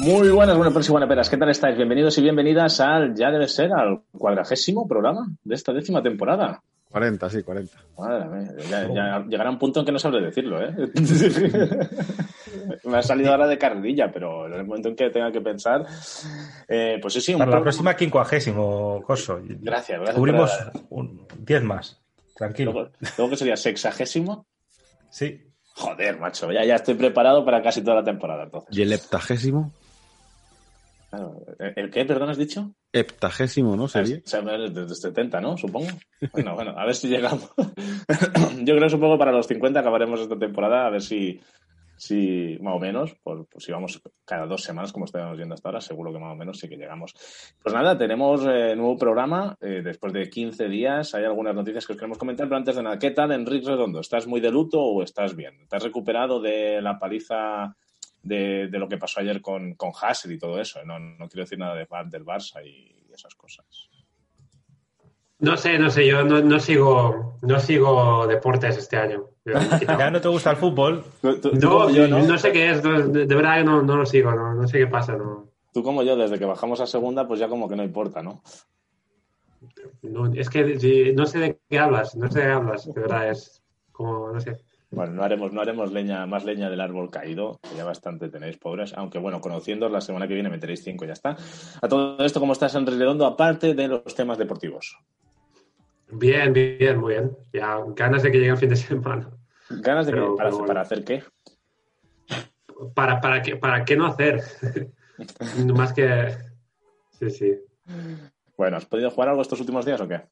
Muy buenas, buenas y buenas peras. ¿Qué tal estáis? Bienvenidos y bienvenidas al, ya debe ser, al cuadragésimo programa de esta décima temporada. 40, sí, 40. Madre mía, ya, ya llegará un punto en que no sabré decirlo, ¿eh? Me ha salido ahora de carrilla, pero en el momento en que tenga que pensar, eh, pues sí, sí. Un Para la próxima, quincuagésimo, Coso. Gracias, gracias. Cubrimos por- un 10 más. Tranquilo. Luego, luego que sería sexagésimo. Sí. Joder, macho, ya, ya estoy preparado para casi toda la temporada, entonces. ¿Y el heptagésimo? Claro, ¿El qué, perdón, has dicho? Heptagésimo, ¿no? Sería. O sea, desde 70, ¿no? Supongo. Bueno, bueno, a ver si llegamos. Yo creo, supongo, para los 50 acabaremos esta temporada, a ver si, si más o menos, por, pues si vamos cada dos semanas, como estamos viendo hasta ahora, seguro que más o menos sí que llegamos. Pues nada, tenemos eh, nuevo programa, eh, después de 15 días, hay algunas noticias que os queremos comentar, pero antes de nada, ¿qué tal, Enrique Redondo? ¿Estás muy de luto o estás bien? ¿Te has recuperado de la paliza de, de lo que pasó ayer con, con Hassel y todo eso? No, no quiero decir nada de, del Barça y esas cosas. No sé, no sé, yo no, no sigo no sigo deportes este año. Ya no te gusta el fútbol. Tú, tú- tú No, yo, ¿no? no sé qué es, no, de, de verdad que no, no lo sigo, no, no sé qué pasa, no, Tú como yo, desde que bajamos a segunda, pues ya como que no importa, ¿no? no- es que no sé de qué hablas, no sé de qué hablas, de verdad es como, no sé. Bueno, no haremos, no haremos leña, más leña del árbol caído, que ya bastante tenéis, pobres. Aunque bueno, conociéndoos, la semana que viene meteréis cinco y ya está. A todo esto, ¿cómo estás, Enrique Redondo? Aparte de los temas deportivos. Bien, bien, muy bien. Ya ganas de que llegue el fin de semana. ¿Ganas de que, Pero- para, bueno. para hacer qué? ¿Para, para, qué, para qué no hacer? Más que... Sí, sí. Bueno, ¿has podido jugar algo estos últimos días o qué?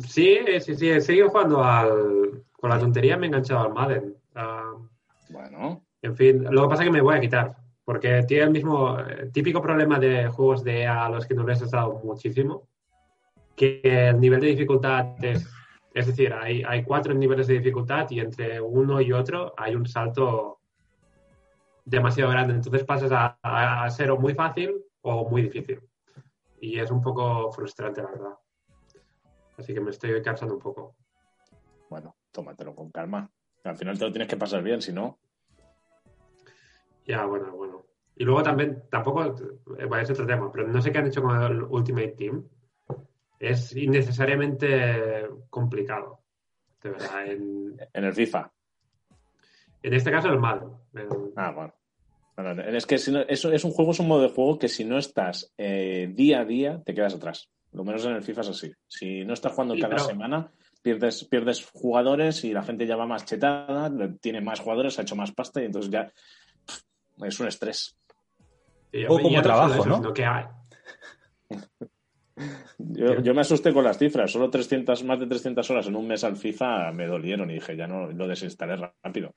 Sí, sí, sí, he seguido jugando al... Con la tontería me he enganchado al Madden. Ah, Bueno, En fin, lo que pasa es que me voy a quitar, porque tiene el mismo eh, típico problema de juegos de a los que no les has dado muchísimo, que el nivel de dificultad es, es decir, hay, hay cuatro niveles de dificultad y entre uno y otro hay un salto demasiado grande, entonces pasas a, a, a ser o muy fácil o muy difícil. Y es un poco frustrante, la verdad. Así que me estoy cansando un poco. bueno, tómatelo con calma. Al final te lo tienes que pasar bien, si no. Ya, bueno, bueno. Y luego también, tampoco, eh, bueno, es otro tema, pero no sé qué han hecho con el Ultimate Team. Es innecesariamente complicado, de verdad. En, En el FIFA. en este caso, el mal. El- Ah, bueno. Es que si no- eso es un juego, es un modo de juego que si no estás eh, día a día, te quedas atrás. Lo menos en el FIFA es así. Si no estás jugando Sí, cada pero- semana, pierdes, pierdes jugadores y la gente ya va más chetada, tiene más jugadores, ha hecho más pasta y entonces ya pff, es un estrés. y como trabajo, ¿no? que hay- Yo, yo me asusté con las cifras, solo 300, más de 300 horas en un mes al FIFA me dolieron y dije, ya no lo desinstalé rápido.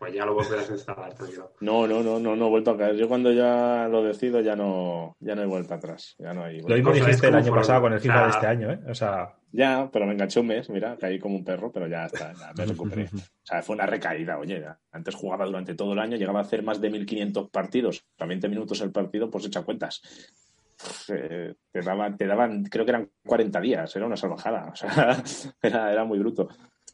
Pues ya lo volverás a instalar, tranquilo. No, no, no, no, no he vuelto a caer. Yo cuando ya lo decido ya no, ya no hay vuelta atrás. Ya no hay Lo mismo dijiste el año pasado con el FIFA o sea- de este año, ¿eh? O sea, Ya, pero me enganché un mes, mira, caí como un perro, pero ya está, ya me recuperé. O sea, fue una recaída, oye, ya. antes jugaba durante todo el año, llegaba a hacer más de 1500 partidos, a 20 minutos el partido, pues echa cuentas. Eh, te, daban, te daban, creo que eran 40 días, era una salvajada, o sea, era, era muy bruto.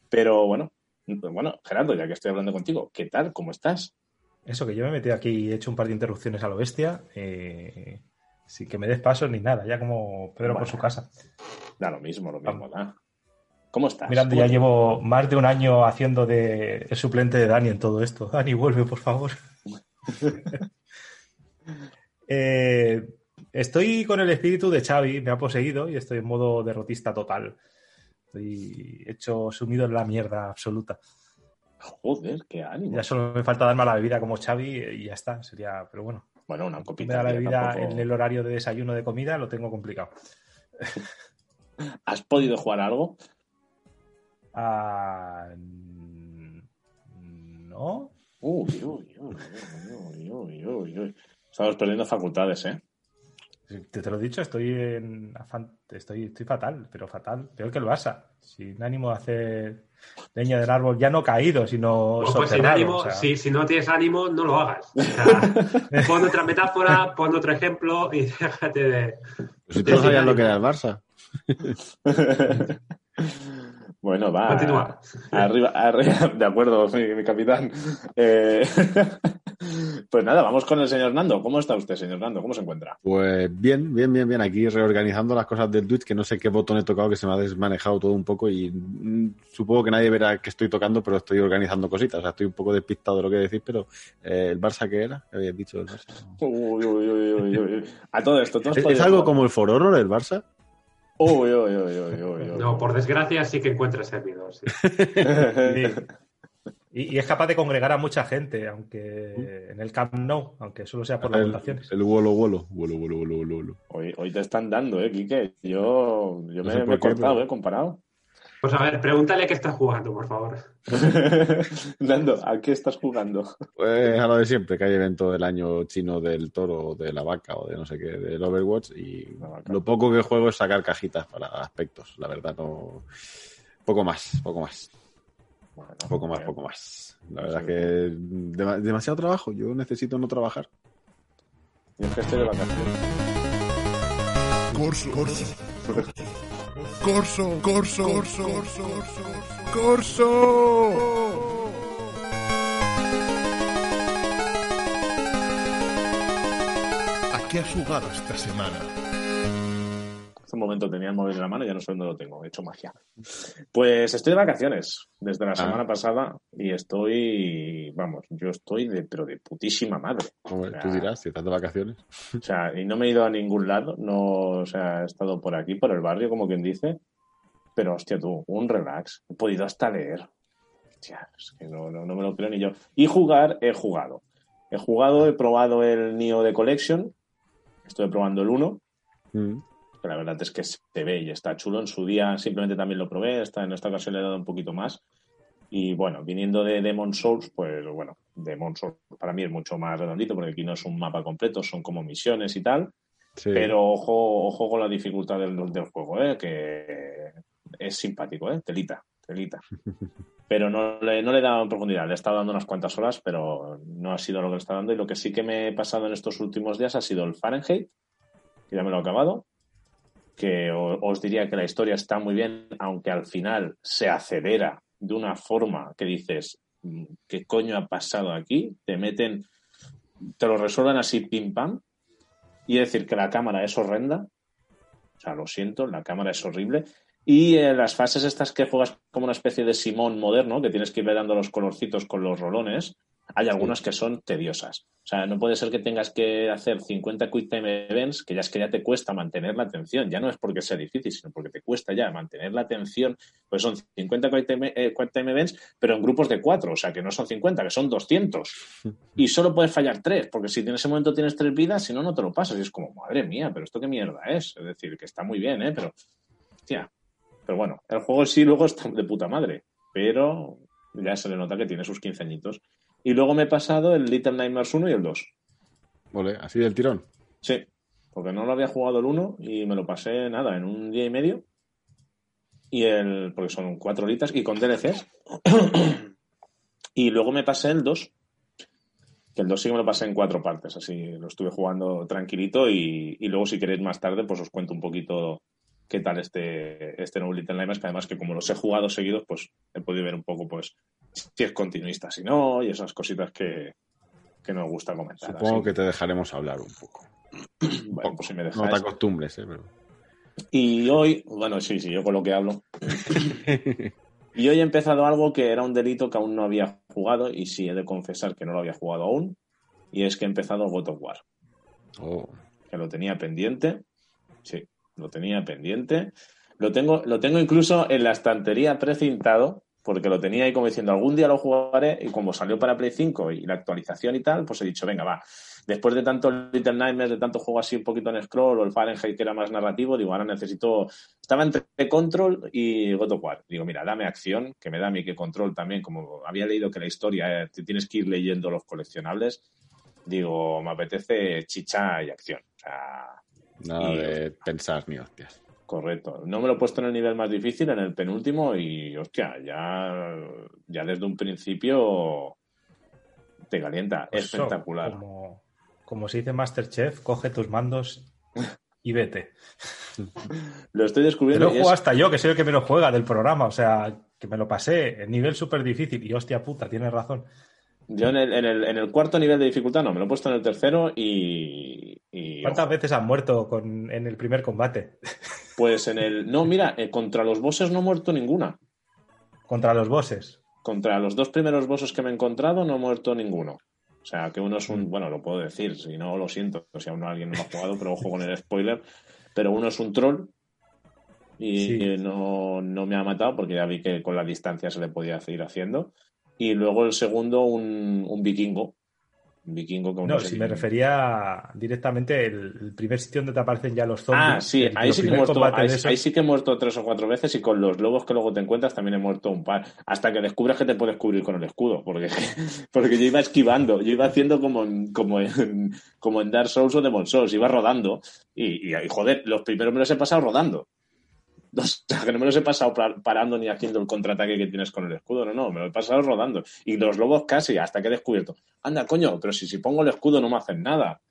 Pero bueno, bueno, Gerardo, ya que estoy hablando contigo, ¿qué tal? ¿Cómo estás? eso que yo me he metido aquí y he hecho un par de interrupciones a lo bestia, eh, sin que me des paso ni nada, ya como Pedro por su casa. Da lo mismo, lo mismo, da. ¿Cómo estás? Mirando, ¿Cómo ya llevo más de un año haciendo de el suplente de Dani en todo esto. Dani, vuelve, por favor. Eh, estoy con el espíritu de Xavi, me ha poseído y estoy en modo derrotista total. Estoy hecho sumido en la mierda absoluta. Joder, qué ánimo. Ya solo me falta darme a la bebida como Xavi y ya está. Sería, pero bueno. Bueno, una Me copita. da la bebida tampoco- en el horario de desayuno de comida, lo tengo complicado. ¿Has podido jugar algo? Ah, mm, no. Uy, uy, uy, uy, uy, uy, uy. Estamos perdiendo facultades, ¿eh? Te, te lo he dicho, estoy en afán- estoy, estoy fatal, pero fatal, peor que el Barça. Sin ánimo de hacer leña del árbol ya no caído, sino Pues, pues sin soterrado, ánimo, o sea, si, si no tienes ánimo, no lo hagas. O sea, pon otra metáfora, pon otro ejemplo y déjate de. Pues si tú sabías lo que era el Barça. bueno, va. Continúa. Arriba, arriba. De acuerdo, mi, mi capitán. Eh, pues nada, vamos con el señor Nando. ¿Cómo está usted, señor Nando? ¿Cómo se encuentra? Pues bien, bien, bien, bien. Aquí reorganizando las cosas del Twitch, que no sé qué botón he tocado, que se me ha desmanejado todo un poco y mm, supongo que nadie verá que estoy tocando, pero estoy organizando cositas. O sea, estoy un poco despistado de lo que decís, pero eh, ¿el Barça qué era? ¿Qué habías dicho del Barça? Uy, uy, uy, uy, uy. A todo esto, ¿tú has ¿Es, es algo como el For Honor, el Barça? Uy, uy, uy, uy, uy, uy. No, por desgracia sí que encuentras servidor. sí. Y, y es capaz de congregar a mucha gente, aunque en el Camp Nou, aunque solo sea por las votaciones. el Wolo. Wolo Wolo Wolo Wolo Wolo. Hoy, hoy te están dando, ¿eh, Quique? Yo, yo No me, he cortado, pero- ¿eh? Comparado. Pues a ver, pregúntale qué estás jugando, por favor. Nando, ¿a qué estás jugando? Pues a lo de siempre, que hay evento del año chino del toro, o de la vaca o de no sé qué, del Overwatch. Y lo poco que juego es sacar cajitas para aspectos. La verdad, no. Poco más, poco más. Bueno, Poco más, bien. poco más. La verdad es que dema- demasiado trabajo. Yo necesito no trabajar. Yo es que estoy de vacaciones. Corso, corso. Corso, corso, corso, corso, corso. ¿A qué has jugado esta semana? Un momento tenía el móvil en la mano y ya no sé dónde lo tengo. He hecho magia. Pues estoy de vacaciones desde la semana pasada y estoy, vamos, yo estoy de, pero de putísima madre. Hombre, O sea, Tú dirás, si estás de vacaciones. O sea, y no me he ido a ningún lado, no, o sea, he estado por aquí, por el barrio, como quien dice. Pero, hostia, tú, un relax. He podido hasta leer. Hostia, es que no, no, no me lo creo ni yo. Y jugar, he jugado. He jugado, he probado el Neo de Collection. Estoy probando el 1. Mm. Que la verdad es que se ve y está chulo. En su día simplemente también lo probé, esta, en esta ocasión le he dado un poquito más. Y bueno, viniendo de Demon Souls, pues bueno, Demon Souls para mí es mucho más redondito porque aquí no es un mapa completo, son como misiones y tal. Sí. Pero ojo, ojo con la dificultad del, del juego, ¿eh? que es simpático, ¿eh? telita, telita. Pero no le, no le he dado en profundidad, le he estado dando unas cuantas horas, pero no ha sido lo que le está dando. Y lo que sí que me he pasado en estos últimos días ha sido el Fahrenheit, que ya me lo he acabado, que os diría que la historia está muy bien, aunque al final se acelera de una forma que dices, "Mm, ¿qué coño ha pasado aquí? Te meten, te lo resuelven así pim pam, y decir que la cámara es horrenda. O sea, lo siento, la cámara es horrible. Y en las fases estas que juegas como una especie de Simón moderno, que tienes que irle dando los colorcitos con los rolones, hay algunas que son tediosas. O sea, no puede ser que tengas que hacer 50 quick time events, que ya es que ya te cuesta mantener la atención. Ya no es porque sea difícil, sino porque te cuesta ya mantener la atención. Pues son 50 quick time, eh, quick time events, pero en grupos de cuatro. O sea, que no son 50, que son 200 y solo puedes fallar tres, porque si en ese momento tienes tres vidas, si no, no te lo pasas. Y es como, madre mía, pero esto qué mierda es. Es decir, que está muy bien, ¿eh? Pero, hostia. Pero bueno, el juego sí luego está de puta madre, pero ya se le nota que tiene sus 15 añitos. Y luego me he pasado el Little Nightmares 1 y el 2. Vale, así del tirón. Sí, porque no lo había jugado el 1 y me lo pasé, nada, en un día y medio. Y el, porque son cuatro horitas y con DLCs. y luego me pasé el 2. Que el 2 sí que me lo pasé en cuatro partes, así lo estuve jugando tranquilito y, y luego si queréis más tarde pues os cuento un poquito qué tal este, este nuevo Little Nightmares, que además que como los he jugado seguidos pues he podido ver un poco pues si es continuista, si no, y esas cositas que, que nos gusta comentar. Supongo así. que te dejaremos hablar un poco. Bueno, pues si me No te acostumbres, ¿eh? Pero... Y hoy, bueno, sí, sí, yo con lo que hablo. Y hoy he empezado algo que era un delito que aún no había jugado, y sí he de confesar que no lo había jugado aún, y es que he empezado God of War, Oh, que lo tenía pendiente, sí, lo tenía pendiente, Lo tengo, lo tengo incluso en la estantería precintado, porque lo tenía ahí como diciendo, algún día lo jugaré, y como salió para Play 5 y la actualización y tal, pues he dicho, venga, va. Después de tanto Little Nightmares, de tanto juego así un poquito en scroll, o el Fahrenheit que era más narrativo, digo, ahora necesito... Estaba entre Control y God of War. Digo, mira, dame acción, que me da a mí que Control también, como había leído que la historia, eh, tienes que ir leyendo los coleccionables, digo, me apetece chicha y acción. O sea, Nada Y- de pensar ni hostias. Correcto. No me lo he puesto en el nivel más difícil, en el penúltimo, y hostia, ya, ya desde un principio te calienta. Pues eso, Espectacular. Como, como se dice Masterchef, coge tus mandos y vete. Lo estoy Te descubriendo. lo juego es- hasta yo, que soy el que menos juega del programa. O sea, que me lo pasé en nivel súper difícil. Y hostia puta, tienes razón. Yo en el, en, el, en el cuarto nivel de dificultad no, me lo he puesto en el tercero y. y, ¿Cuántas ojo, veces has muerto con, en el primer combate? Pues en el. No, mira, eh, contra los bosses no he muerto ninguna. Contra los bosses. Contra los dos primeros bosses que me he encontrado no he muerto ninguno. O sea, que uno es un. Bueno, lo puedo decir, si no lo siento, si aún no alguien no lo ha jugado, pero ojo con el spoiler. Pero uno es un troll y Sí. no, no me ha matado porque ya vi que con la distancia se le podía seguir haciendo. Y luego el segundo, un, un vikingo. Un vikingo No, si me refería directamente el, el primer sitio donde te aparecen ya los zombies. Ah, sí, el- ahí sí, que muerto, esos. ahí sí que he muerto tres o cuatro veces y con los lobos que luego te encuentras también he muerto un par. Hasta que descubres que te puedes cubrir con el escudo, porque, porque yo iba esquivando, yo iba haciendo como en, como en, como en Dark Souls o Demon Souls, iba rodando y, y, y, joder, los primeros me los he pasado rodando. O sea, que no me los he pasado pa- parando ni haciendo el contraataque que tienes con el escudo, no, no, me lo he pasado rodando. Y los lobos casi, hasta que he descubierto. Anda, coño, pero si, si pongo el escudo no me hacen nada.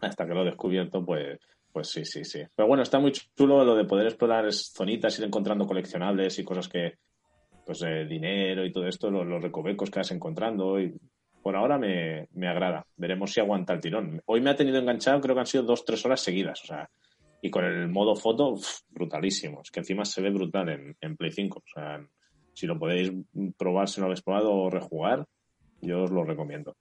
Hasta que lo he descubierto, pues, pues sí, sí, sí. Pero bueno, está muy chulo lo de poder explorar zonitas, ir encontrando coleccionables y cosas que, pues, eh, dinero y todo esto, los, los recovecos que vas encontrando. Y por ahora me, me agrada. Veremos si aguanta el tirón. Hoy me ha tenido enganchado, creo que han sido dos, tres horas seguidas. O sea, y con el modo foto, brutalísimo. Es que encima se ve brutal en, Play 5. O sea, si lo podéis probar, si no lo habéis probado o rejugar, yo os lo recomiendo.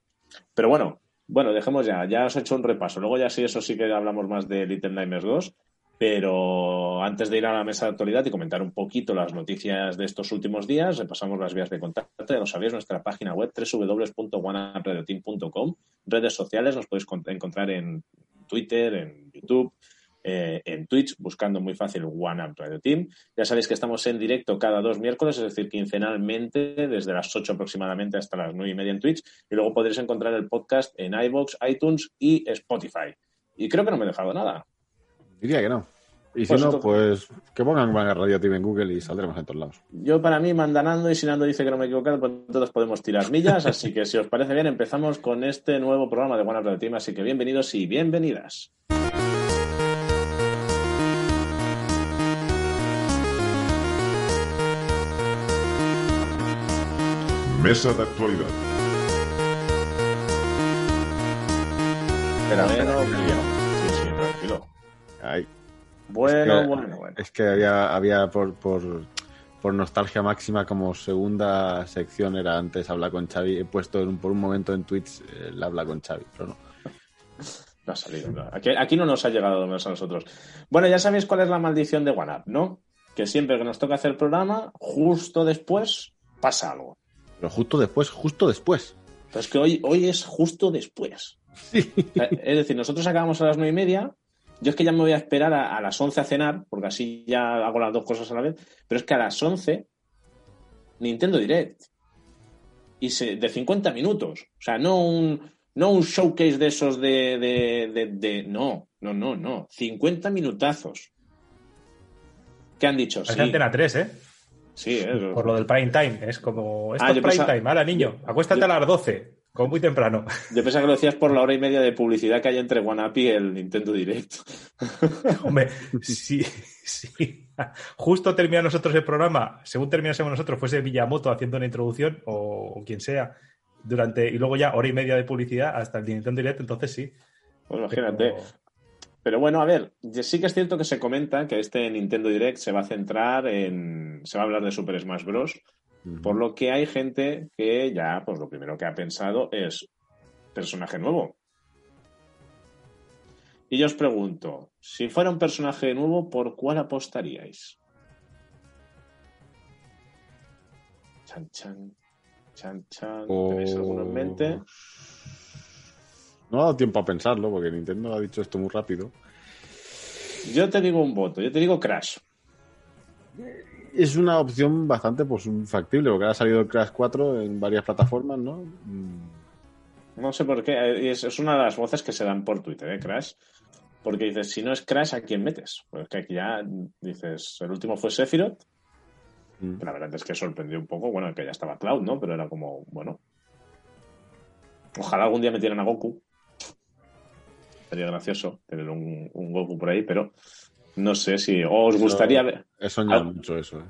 Pero bueno, bueno, dejemos ya. Ya os he hecho un repaso. Luego ya sí, eso sí que hablamos más de Little Nightmares 2. Pero antes de ir a la mesa de actualidad y comentar un poquito las noticias de estos últimos días, repasamos las vías de contacto. Ya lo sabéis, nuestra página web www.oneupradioteam.com. Redes sociales nos podéis con- encontrar en Twitter, en YouTube, eh, en Twitch, buscando muy fácil One Up Radio Team. Ya sabéis que estamos en directo cada dos miércoles, es decir, quincenalmente, desde las 8 aproximadamente hasta las 9 y media en Twitch. Y luego podréis encontrar el podcast en iVoox, iTunes y Spotify. Y creo que no me he dejado nada. Diría que no. Y si Pues no, pues que pongan Van Radio TV en Google y saldremos en todos lados. Yo para mí mandanando y si Nando dice que no me he equivocado, pues todos podemos tirar millas. Así que si os parece bien, empezamos con este nuevo programa de One Up Radio Team. Así que bienvenidos y bienvenidas. Mesa de actualidad. Espera, bueno, espera, bueno. Sí, sí, tranquilo. Ay, Bueno, Es que- bueno, bueno. es que había, había por, por, por nostalgia máxima como segunda sección era antes habla con Xavi. He puesto en por un momento en Twitch el habla con Xavi, pero no. No ha salido. no. Aquí, aquí no nos ha llegado menos a nosotros. Bueno, ya sabéis cuál es la maldición de OneUp, ¿no? Que siempre que nos toca hacer programa, justo después pasa algo. Pero justo después, justo después. Pero es que hoy, hoy es justo después. Sí. Sea, Es decir, nosotros acabamos a las nueve y media. Yo es que ya me voy a esperar a, a las 11 a cenar, porque así ya hago las dos cosas a la vez. Pero es que a las 11, Nintendo Direct. Y se- de 50 minutos. O sea, no un, no un showcase de esos de, de, de- de- No, no, no, no. 50 minutazos. ¿Qué han dicho? Parece Sí, Antena 3, ¿eh? Sí, eh, Por lo del prime time. Es como. Esto Ah, es prime pensaba- time. Ahora, niño, acuéstate yo- a las 12. Como muy temprano. Yo pensaba que lo decías por la hora y media de publicidad que hay entre OneUp y el Nintendo Direct. Hombre, sí, sí. Justo termina nosotros el programa, según terminásemos nosotros, fuese Villamoto haciendo una introducción o, o quien sea, durante y luego ya hora y media de publicidad hasta el Nintendo Direct, entonces sí. Pues imagínate. Pero- Pero bueno, a ver, sí que es cierto que se comenta que este Nintendo Direct se va a centrar en. se va a hablar de Super Smash Bros. Por lo que hay gente que ya, pues lo primero que ha pensado es personaje nuevo. Y yo os pregunto, si fuera un personaje nuevo, ¿por cuál apostaríais? Chan, chan, chan, chan. ¿Tenéis alguno en mente? No ha dado tiempo a pensarlo porque Nintendo ha dicho esto muy rápido. Yo te digo un voto, yo te digo Crash. Es una opción bastante pues, factible porque ha salido el Crash 4 en varias plataformas, ¿no? Mm, No sé por qué, eh, es, es una de las voces que se dan por Twitter, ¿eh? Crash. Porque dices, si no es Crash, ¿a quién metes? Pues que aquí ya dices, el último fue Sephiroth, mm. la verdad es que sorprendió un poco, bueno, que ya estaba Cloud, ¿no? Pero era como, bueno. Ojalá algún día metieran a Goku. Sería gracioso tener un, un Goku por ahí, pero no sé si. ¿O os gustaría ver.? He soñado mucho eso. ¿eh?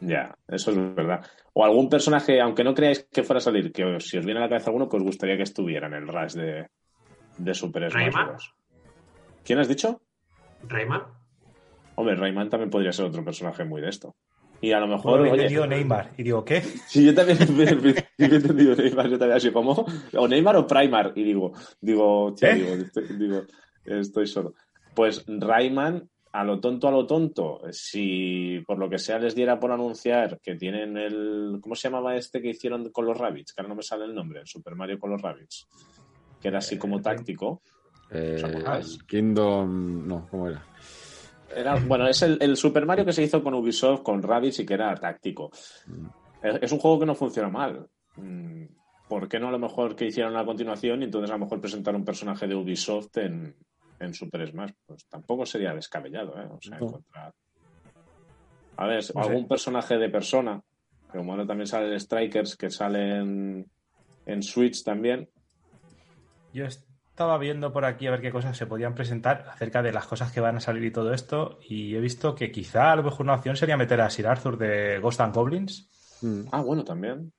Ya, eso es verdad. O algún personaje, aunque no creáis que fuera a salir, que os- si os viene a la cabeza alguno, que os gustaría que estuviera en el Rush de, de Super Smash. ¿Quién has dicho? Rayman. Hombre, Rayman también podría ser otro personaje muy de esto. Y a lo mejor. habéis oye, entendido Neymar. Y digo, ¿qué? Sí, yo también he entendido Neymar, yo también así como. O Neymar o Primar. Y digo, digo, tío, ¿Eh? digo, estoy, digo, estoy solo. Pues Rayman, a lo tonto, a lo tonto, si por lo que sea les diera por anunciar que tienen el. ¿Cómo se llamaba este que hicieron con los Rabbits? Que ahora no me sale el nombre, el Super Mario con los Rabbits. Que era así como táctico. Eh? Kingdom. No, ¿cómo era? Era, bueno, es el, el Super Mario que se hizo con Ubisoft, con Rabbids y que era táctico. Es, es un juego que no funciona mal. Mm, ¿Por qué no a lo mejor que hicieran a continuación y entonces a lo mejor presentar un personaje de Ubisoft en, en Super Smash? Pues tampoco sería descabellado, ¿eh? O sea, No. encontrar... A ver, sé. algún personaje de persona, que como ahora también sale el Strikers, que sale en, en Switch también. Yo estaba viendo por aquí a ver qué cosas se podían presentar acerca de las cosas que van a salir y todo esto. Y he visto que quizá a lo mejor una opción sería meter a Sir Arthur de Ghost and Goblins. Mm. Ah, bueno, también.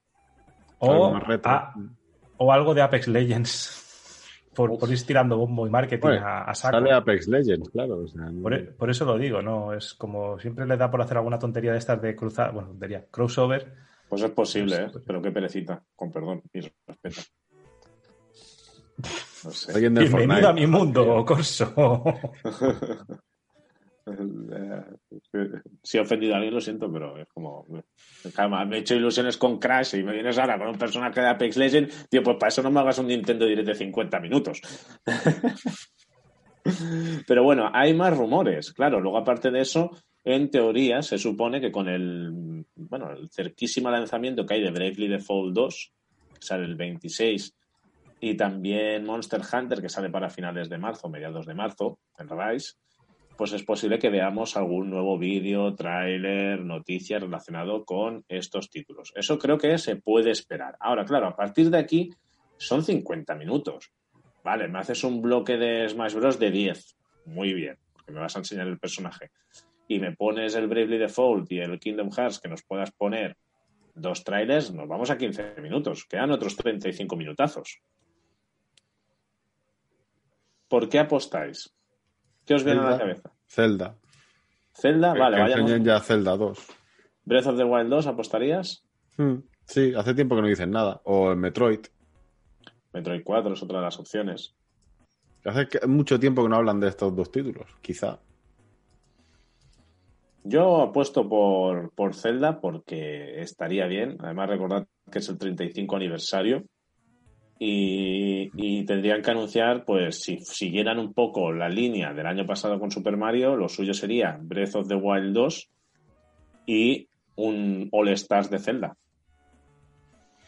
O, a- o algo de Apex Legends. Por, por ir tirando bombo y marketing Bueno, a, a saco. Sale Apex Legends, claro. o sea, no- Por, e- por eso lo digo, ¿no? Es como siempre le da por hacer alguna tontería de estas de cruzar, bueno, tontería, crossover. Pues es posible, ¿eh? Pues- Pero qué perecita, con perdón y respeto. No sé. Alguien del Bienvenido Fortnite. a mi mundo, Corso. Si he ofendido a alguien, lo siento, pero es como. Calma, me he hecho ilusiones con Crash y me vienes ahora con un personaje de Apex Legends. Tío, pues para eso no me hagas un Nintendo Direct de 50 minutos. Pero bueno, hay más rumores. Claro, luego aparte de eso, en teoría se supone que con el, bueno, el cerquísimo lanzamiento que hay de Bravely Default 2, que sale el 26, y también Monster Hunter, que sale para finales de marzo, mediados de marzo, en Rise, pues es posible que veamos algún nuevo vídeo, tráiler, noticia relacionado con estos títulos. Eso creo que se puede esperar. Ahora, claro, a partir de aquí son 50 minutos. Vale, me haces un bloque de Smash Bros. de 10. Muy bien, porque me vas a enseñar el personaje. Y me pones el Bravely Default y el Kingdom Hearts que nos puedas poner dos trailers, nos vamos a 15 minutos. Quedan otros 35 minutazos. ¿Por qué apostáis? ¿Qué os viene a la cabeza? Zelda. Zelda, vale, que vayamos. enseñen ya Zelda 2. Breath of the Wild 2, ¿apostarías? Mm, Sí, hace tiempo que no dicen nada. O el Metroid. Metroid 4 es otra de las opciones. Hace que- mucho tiempo que no hablan de estos dos títulos, quizá. Yo apuesto por, por Zelda porque estaría bien. Además, recordad que es el 35 aniversario. Y, y tendrían que anunciar, pues, si siguieran un poco la línea del año pasado con Super Mario, lo suyo sería Breath of the Wild 2 y un All Stars de Zelda.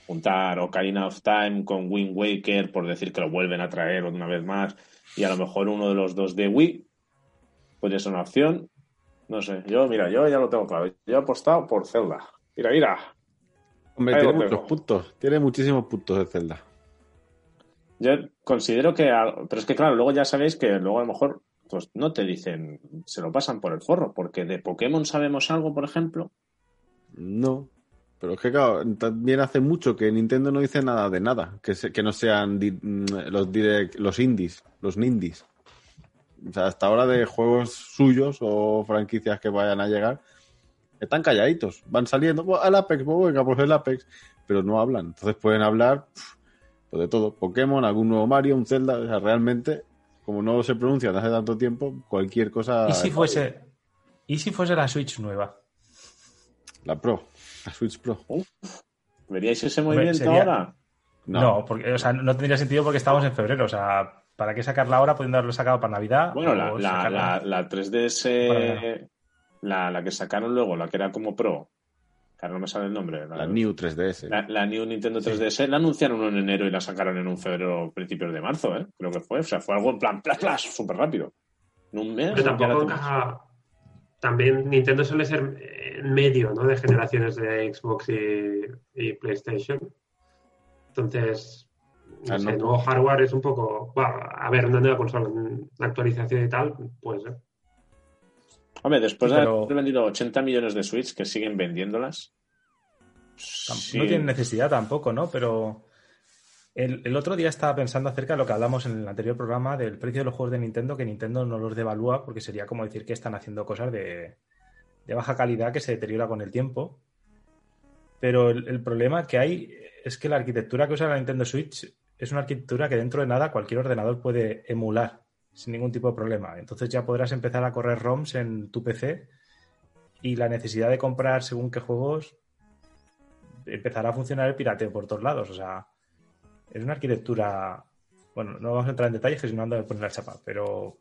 Juntar Ocarina of Time con Wind Waker, por decir que lo vuelven a traer una vez más, y a lo mejor uno de los dos de Wii, podría ser una opción. No sé, yo, mira, yo ya lo tengo claro. Yo he apostado por Zelda. Mira, mira. Hombre, Ahí tiene muchos puntos. Tiene muchísimos puntos de Zelda. Yo considero que. Pero es que, claro, luego ya sabéis que luego a lo mejor pues no te dicen, se lo pasan por el forro, porque de Pokémon sabemos algo, por ejemplo. No. Pero es que, claro, también hace mucho que Nintendo no dice nada de nada. Que, se- que no sean mm, los, direct, los indies, los nindies. O sea, hasta ahora de juegos suyos o franquicias que vayan a llegar, están calladitos. Van saliendo, "Buah, al Apex, pues venga, pues el Apex. Pero no hablan. Entonces pueden hablar pues de todo. Pokémon, algún nuevo Mario, un Zelda. O sea, realmente como no se pronuncia desde hace tanto tiempo, cualquier cosa. ¿Y si fuese, ¿y si fuese la Switch nueva? La Pro, la Switch Pro. ¿Veríais ese movimiento sería- ahora? No, porque, o sea, no tendría sentido porque estamos en febrero. O sea, ¿para qué sacarla ahora pudiendo haberlo sacado para Navidad? Bueno, la, o la, sacarla- la, la 3DS, la, la que sacaron luego, la que era como Pro, no me sale el nombre. La New 3DS. La, la New Nintendo 3DS la anunciaron en enero y la sacaron en un febrero, principios de marzo, ¿eh? Creo que fue. O sea, fue algo en plan, plas, plas, súper rápido. En un mes. Pero la tampoco encaja. También Nintendo suele ser en medio ¿no? de generaciones de Xbox y, y PlayStation. Entonces, no Ah, sé, no. nuevo hardware es un poco. bueno, a ver, una nueva consola, una actualización y tal, pues. eh. Hombre, después de pero- haber vendido 80 millones de Switch que siguen vendiéndolas. Sí. No tienen necesidad tampoco, ¿no? Pero el, el otro día estaba pensando acerca de lo que hablamos en el anterior programa del precio de los juegos de Nintendo, que Nintendo no los devalúa porque sería como decir que están haciendo cosas de, de baja calidad que se deteriora con el tiempo. Pero el, el problema que hay es que la arquitectura que usa la Nintendo Switch es una arquitectura que dentro de nada cualquier ordenador puede emular sin ningún tipo de problema. Entonces ya podrás empezar a correr ROMs en tu PC y la necesidad de comprar según qué juegos empezará a funcionar el pirateo por todos lados. O sea, es una arquitectura. Bueno, no vamos a entrar en detalles que si no ando a poner la chapa, pero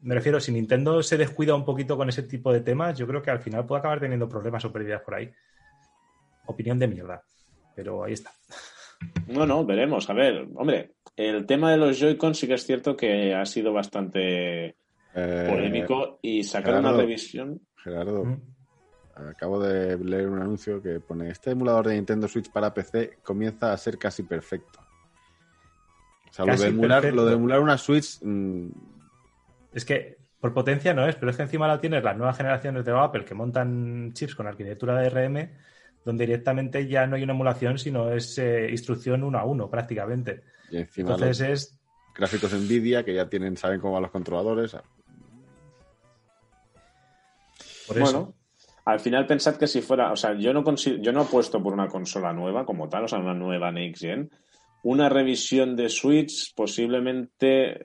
me refiero, si Nintendo se descuida un poquito con ese tipo de temas, yo creo que al final puede acabar teniendo problemas o pérdidas por ahí. Opinión de mierda, pero ahí está. No, no, veremos. A ver, hombre, el tema de los Joy-Con sí que es cierto que ha sido bastante Eh, polémico y sacar una revisión. Gerardo, Mm. acabo de leer un anuncio que pone: Este emulador de Nintendo Switch para PC comienza a ser casi perfecto. O sea, lo Casi de, emular, perfecto. lo de emular una Switch. mm, Es que por potencia no es, pero es que encima la tienes las nuevas generaciones de Apple que montan chips con arquitectura de RM, donde directamente ya no hay una emulación, sino es eh, instrucción uno a uno prácticamente. Y encima Entonces los es gráficos Nvidia que ya tienen, saben cómo van los controladores. por eso. Bueno, al final pensad que si fuera, o sea, yo no consi- yo no apuesto por una consola nueva como tal, o sea, una nueva Next Gen. Una revisión de Switch posiblemente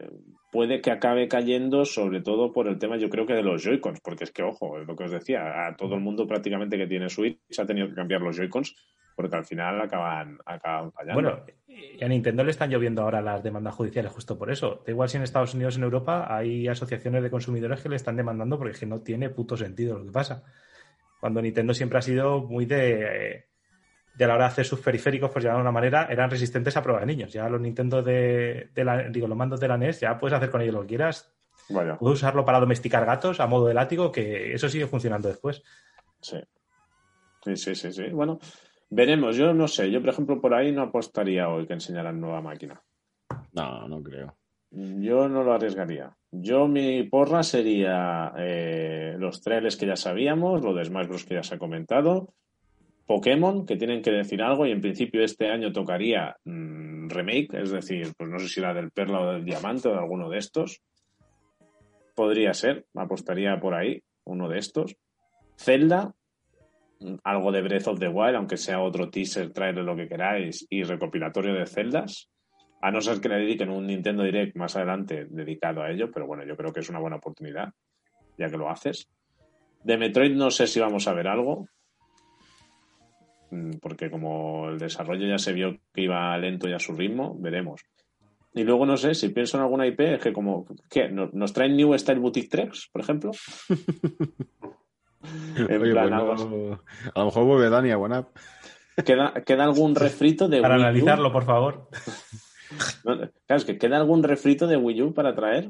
puede que acabe cayendo, sobre todo por el tema, yo creo que de los Joy-Cons, porque es que, ojo, es lo que os decía, a todo el mundo prácticamente que tiene Switch ha tenido que cambiar los Joy-Cons porque al final acaban, acaban fallando. Bueno, y a Nintendo le están lloviendo ahora las demandas judiciales justo por eso. Da igual si en Estados Unidos o en Europa hay asociaciones de consumidores que le están demandando porque es que no tiene puto sentido lo que pasa. Cuando Nintendo siempre ha sido muy de, de a la hora de hacer sus periféricos, por llamarlo de una manera, eran resistentes a prueba de niños. Ya los Nintendo de, de la, digo, los mandos de la NES, ya puedes hacer con ellos lo que quieras. Vaya, Puedes usarlo para domesticar gatos a modo de látigo, que eso sigue funcionando después. sí. Sí, sí, sí, sí. Bueno, veremos. Yo no sé, yo por ejemplo por ahí no apostaría hoy que enseñaran nueva máquina. No, no creo. Yo no lo arriesgaría. Yo mi porra sería eh, los trailers que ya sabíamos, lo de Smash Bros. que ya se ha comentado, Pokémon, que tienen que decir algo, y en principio este año tocaría mm, remake, es decir, pues no sé si la del Perla o del Diamante o de alguno de estos. Podría ser, apostaría por ahí, uno de estos. Zelda, algo de Breath of the Wild, aunque sea otro teaser, trailer, lo que queráis, y recopilatorio de Zeldas. A no ser que le dediquen un Nintendo Direct más adelante dedicado a ello, pero bueno, yo creo que es una buena oportunidad, ya que lo haces. De Metroid no sé si vamos a ver algo, mm, porque como el desarrollo ya se vio que iba lento y a su ritmo, veremos. Y luego no sé, si pienso en alguna IP, es que como, ¿qué? ¿Nos traen New Style Boutique Trex, por ejemplo? En Oye, plan, pues no- a lo mejor vuelve Dani a Buena. ¿Queda, ¿Queda algún refrito de Para Wii U? analizarlo, por favor. No, Claro, es que ¿queda algún refrito de Wii U para traer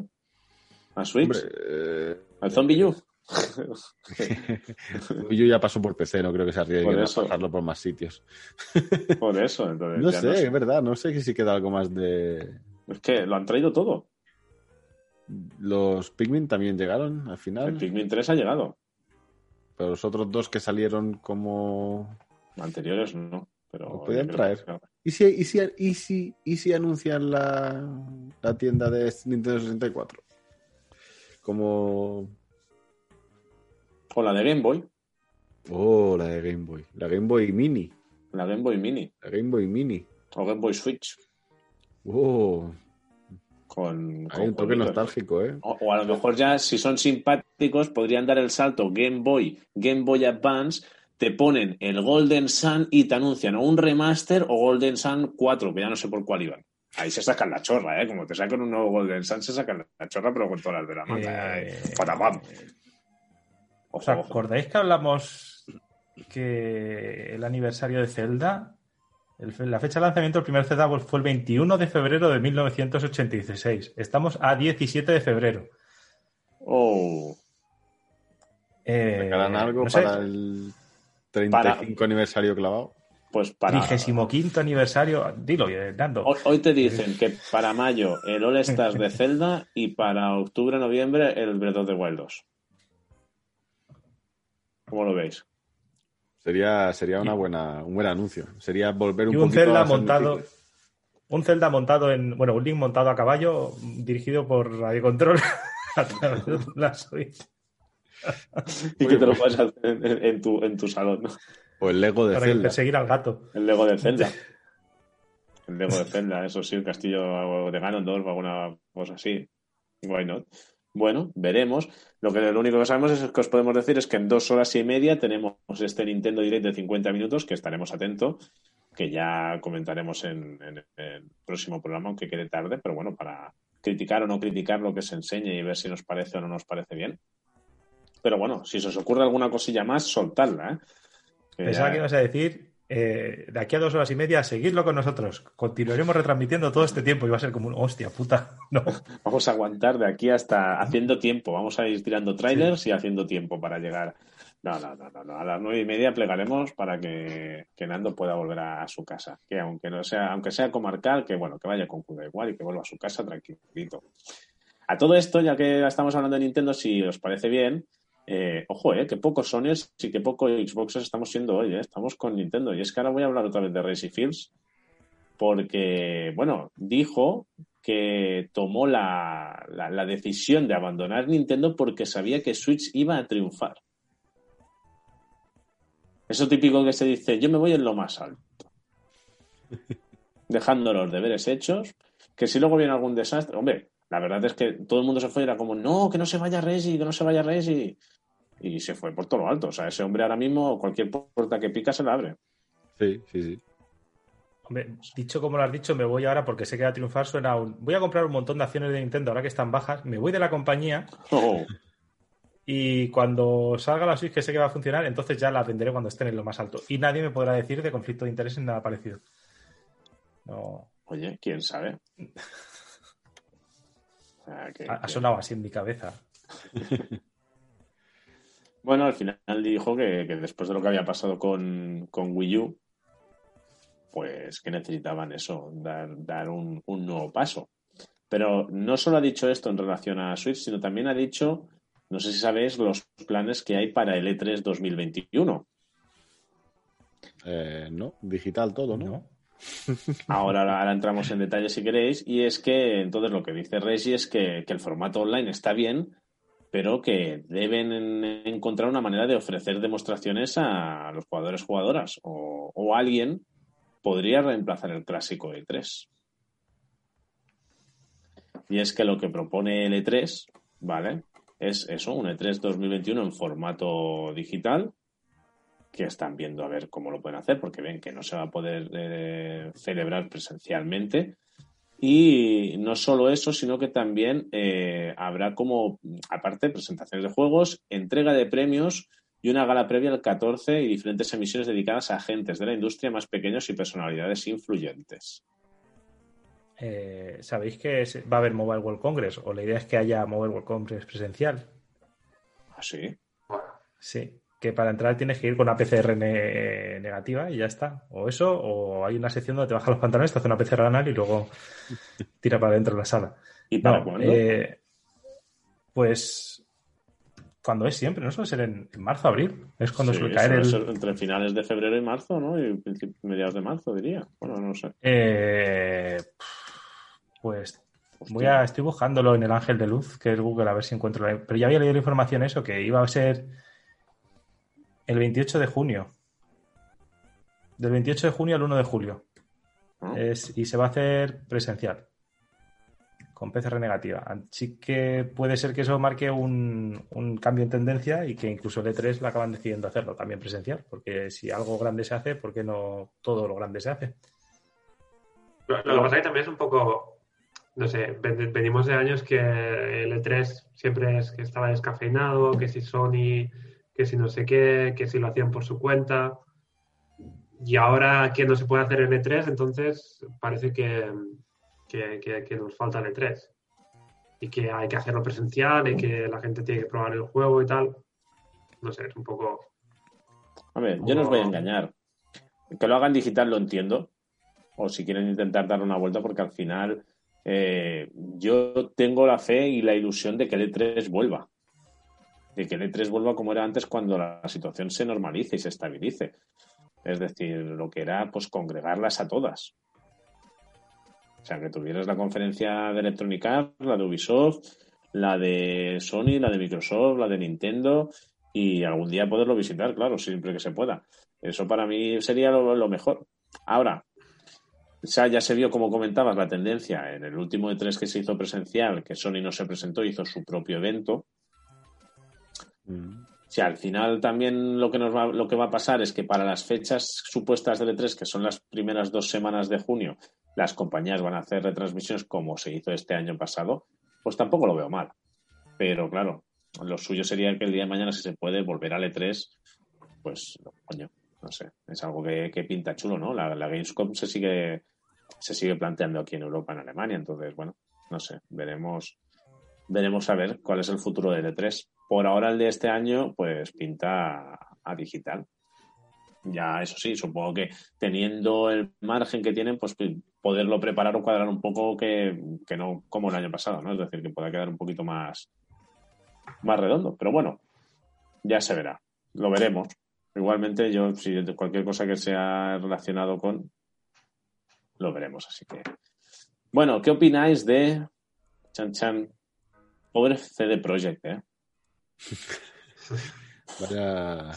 a Switch? Hombre, eh, ¿Al Zombie U? yo ya paso por PC, no creo que se Por arriesguen a pasarlo por más sitios. Por eso, entonces. No ya sé, es verdad, no sé si queda algo más de. Es que lo han traído todo. Los Pikmin también llegaron al El final, Pikmin 3 ha llegado. Pero los otros dos que salieron como. Anteriores no. Pero podían traer. que. ¿Y si, y si, y si, y si anuncian la, la tienda de Nintendo 64? Como. O la de Game Boy. Oh, la de Game Boy. La Game Boy Mini. La Game Boy Mini. La Game Boy Mini. O Game Boy Switch. Oh, con, Hay un toque nostálgico, ¿eh? O, o a lo mejor ya, si son simpáticos, podrían dar el salto Game Boy, Game Boy Advance, te ponen el Golden Sun y te anuncian o un remaster o Golden Sun 4, que ya no sé por cuál iban. Ahí se sacan la chorra, ¿eh? Como te sacan un nuevo Golden Sun, se sacan la chorra, pero con todas las de la manga. Eh, ¿eh? Patapam. ¿Os ojo. acordáis que hablamos que el aniversario de Zelda, el- la fecha de lanzamiento del primer Zelda fue el 21 de febrero de 1986? Estamos a 17 de febrero. Oh, Eh, ¿Sacarán algo no sé, para el 35 aniversario clavado? pues para. 35 aniversario. Dilo, eh, Nando. Hoy, hoy te dicen que para mayo el All Stars de Zelda y para octubre-noviembre el Breath of the Wild 2. ¿Cómo lo veis? Sería, sería una buena, un buen anuncio. Sería volver un Y un poquito Zelda a montado. Un Zelda montado en. Bueno, un Link montado a caballo, dirigido por Radio Control a través de la Switch. Y que te lo puedes hacer en, en- en tu, en tu salón, ¿no? O el Lego de Para Zelda. perseguir al gato. El Lego de Zelda. El Lego de Zelda, eso sí, el castillo de Ganondorf o alguna cosa así. Why not? Bueno, veremos. Lo que lo único que sabemos es que os podemos decir es que en dos horas y media tenemos este Nintendo Direct de 50 minutos que estaremos atentos, que ya comentaremos en, en el próximo programa, aunque quede tarde, pero bueno, para criticar o no criticar lo que se enseñe y ver si nos parece o no nos parece bien. Pero bueno, si se os ocurre alguna cosilla más, soltadla, ¿eh? Que Pensaba ya- que ibas a decir, eh, de aquí a dos horas y media, seguidlo con nosotros. Continuaremos retransmitiendo todo este tiempo y va a ser como un hostia puta. No. Vamos a aguantar de aquí hasta haciendo tiempo. Vamos a ir tirando trailers y haciendo tiempo para llegar. No, no, no, no, no. A las nueve y media plegaremos para que, que Nando pueda volver a, a su casa. Que aunque no sea, aunque sea comarcal, que bueno, que vaya con cuida igual y que vuelva a su casa tranquilito. A todo esto, ya que estamos hablando de Nintendo, si os parece bien, eh, ojo, eh, que pocos Sonys y que pocos Xboxes estamos siendo hoy, eh. Estamos con Nintendo. Y es que ahora voy a hablar otra vez de Racy Fields. Porque, bueno, dijo que tomó la, la, la decisión de abandonar Nintendo porque sabía que Switch iba a triunfar. Eso típico que se dice, yo me voy en lo más alto. Dejando los deberes hechos, que si luego viene algún desastre, hombre, la verdad es que todo el mundo se fue y era como, no, que no se vaya Resi, que no se vaya Resi. Y se fue por todo lo alto. O sea, ese hombre ahora mismo, cualquier puerta que pica se la abre. Sí, sí, sí. Hombre, dicho como lo has dicho, me voy ahora porque sé que va a triunfar. Suena un... Voy a comprar un montón de acciones de Nintendo ahora que están bajas. Me voy de la compañía Oh, y cuando salga la Switch que sé que va a funcionar, entonces ya la venderé cuando estén en lo más alto. Y nadie me podrá decir de conflicto de interés en nada parecido. No, oye, quién sabe. Ha, sonado así en mi cabeza. Bueno, al final dijo que, que después de lo que había pasado con, con Wii U, pues que necesitaban eso, dar, dar un, un nuevo paso. Pero no solo ha dicho esto en relación a Switch, sino también ha dicho, no sé si sabéis, los planes que hay para el E E3 2021. Eh, no, digital todo, ¿no? ¿No? Ahora, ahora entramos en detalle si queréis, y es que entonces lo que dice Regi es que, que el formato online está bien, pero que deben en- encontrar una manera de ofrecer demostraciones a los jugadores jugadoras, o, alguien podría reemplazar el clásico E3. Y es que lo que propone el E3, ¿vale? Es eso, un E E3 2021 en formato digital, que están viendo a ver cómo lo pueden hacer, porque ven que no se va a poder eh, celebrar presencialmente. Y no solo eso, sino que también eh, habrá como, aparte, presentaciones de juegos, entrega de premios y una gala previa el 14 y diferentes emisiones dedicadas a agentes de la industria más pequeños y personalidades influyentes. Eh, ¿Sabéis que va a haber Mobile World Congress? ¿O la idea es que haya Mobile World Congress presencial? Así. Sí, que para entrar tienes que ir con una PCR ne- negativa y ya está. O eso, o hay una sección donde te bajan los pantalones, te hace una PCR anal y luego tira para adentro de la sala. ¿Y para No, cuándo? eh, pues cuando es siempre, ¿no? Suele ser en, en marzo, abril. Es cuando Sí, suele caer suele el. ser entre finales de febrero y marzo, ¿no? Y mediados de marzo, diría. Bueno, no sé. Eh, pues voy a, estoy buscándolo en el Ángel de Luz, que es Google, a ver si encuentro. la- Pero ya había leído la información eso, que iba a ser el 28 de junio. Del 28 de junio al 1 de julio. Es- y se va a hacer presencial. con PCR negativa. Así que puede ser que eso marque un, un cambio en tendencia y que incluso el E3 lo acaban decidiendo hacerlo también presencial, porque si algo grande se hace, ¿por qué no todo lo grande se hace? Lo, lo que pasa es que también es un poco, no sé, ven- venimos de años que el E3 siempre es que estaba descafeinado, que si Sony, que si no sé qué, que si lo hacían por su cuenta. Y ahora que no se puede hacer en E3, entonces parece que, que, que- que nos falta el E3. Y que hay que hacerlo presencial y que la gente tiene que probar el juego y tal. No sé, es un poco... Hombre, yo no os voy a engañar. Que lo hagan digital lo entiendo. O si quieren intentar dar una vuelta, porque al final eh, yo tengo la fe y la ilusión de que el E3 vuelva. De que el E3 vuelva como era antes cuando la situación se normalice y se estabilice. Es decir, lo que era pues congregarlas a todas. O sea, que tuvieras la conferencia de Electronic Arts, la de Ubisoft, la de Sony, la de Microsoft, la de Nintendo y algún día poderlo visitar, claro, siempre que se pueda. Eso para mí sería lo, mejor. Ahora, o ya se vio, como comentabas, la tendencia en el último de tres que se hizo presencial, que Sony no se presentó, hizo su propio evento. Mm. O sea, al final también lo que, nos va, lo que va a pasar es que para las fechas supuestas del E3, que son las primeras dos semanas de junio, las compañías van a hacer retransmisiones como se hizo este año pasado, pues tampoco lo veo mal. Pero claro, lo suyo sería que el día de mañana, si se puede, volver al E3, pues, coño, no sé, es algo que, que pinta chulo, ¿no? La, la Gamescom se sigue, se sigue planteando aquí en Europa, en Alemania, entonces, bueno, no sé, veremos, veremos a ver cuál es el futuro del E3. Por ahora el de este año, pues pinta a, digital. Ya, eso sí, supongo que teniendo el margen que tienen, pues poderlo preparar o cuadrar un poco que, que no como el año pasado, ¿no? Es decir, que pueda quedar un poquito más, más redondo. Pero bueno, ya se verá. Lo veremos. Igualmente, yo, si cualquier cosa que sea relacionado con, lo veremos. Así que. Bueno, ¿qué opináis de Chan Chan? Pobre CD Projekt, ¿eh? Vaya...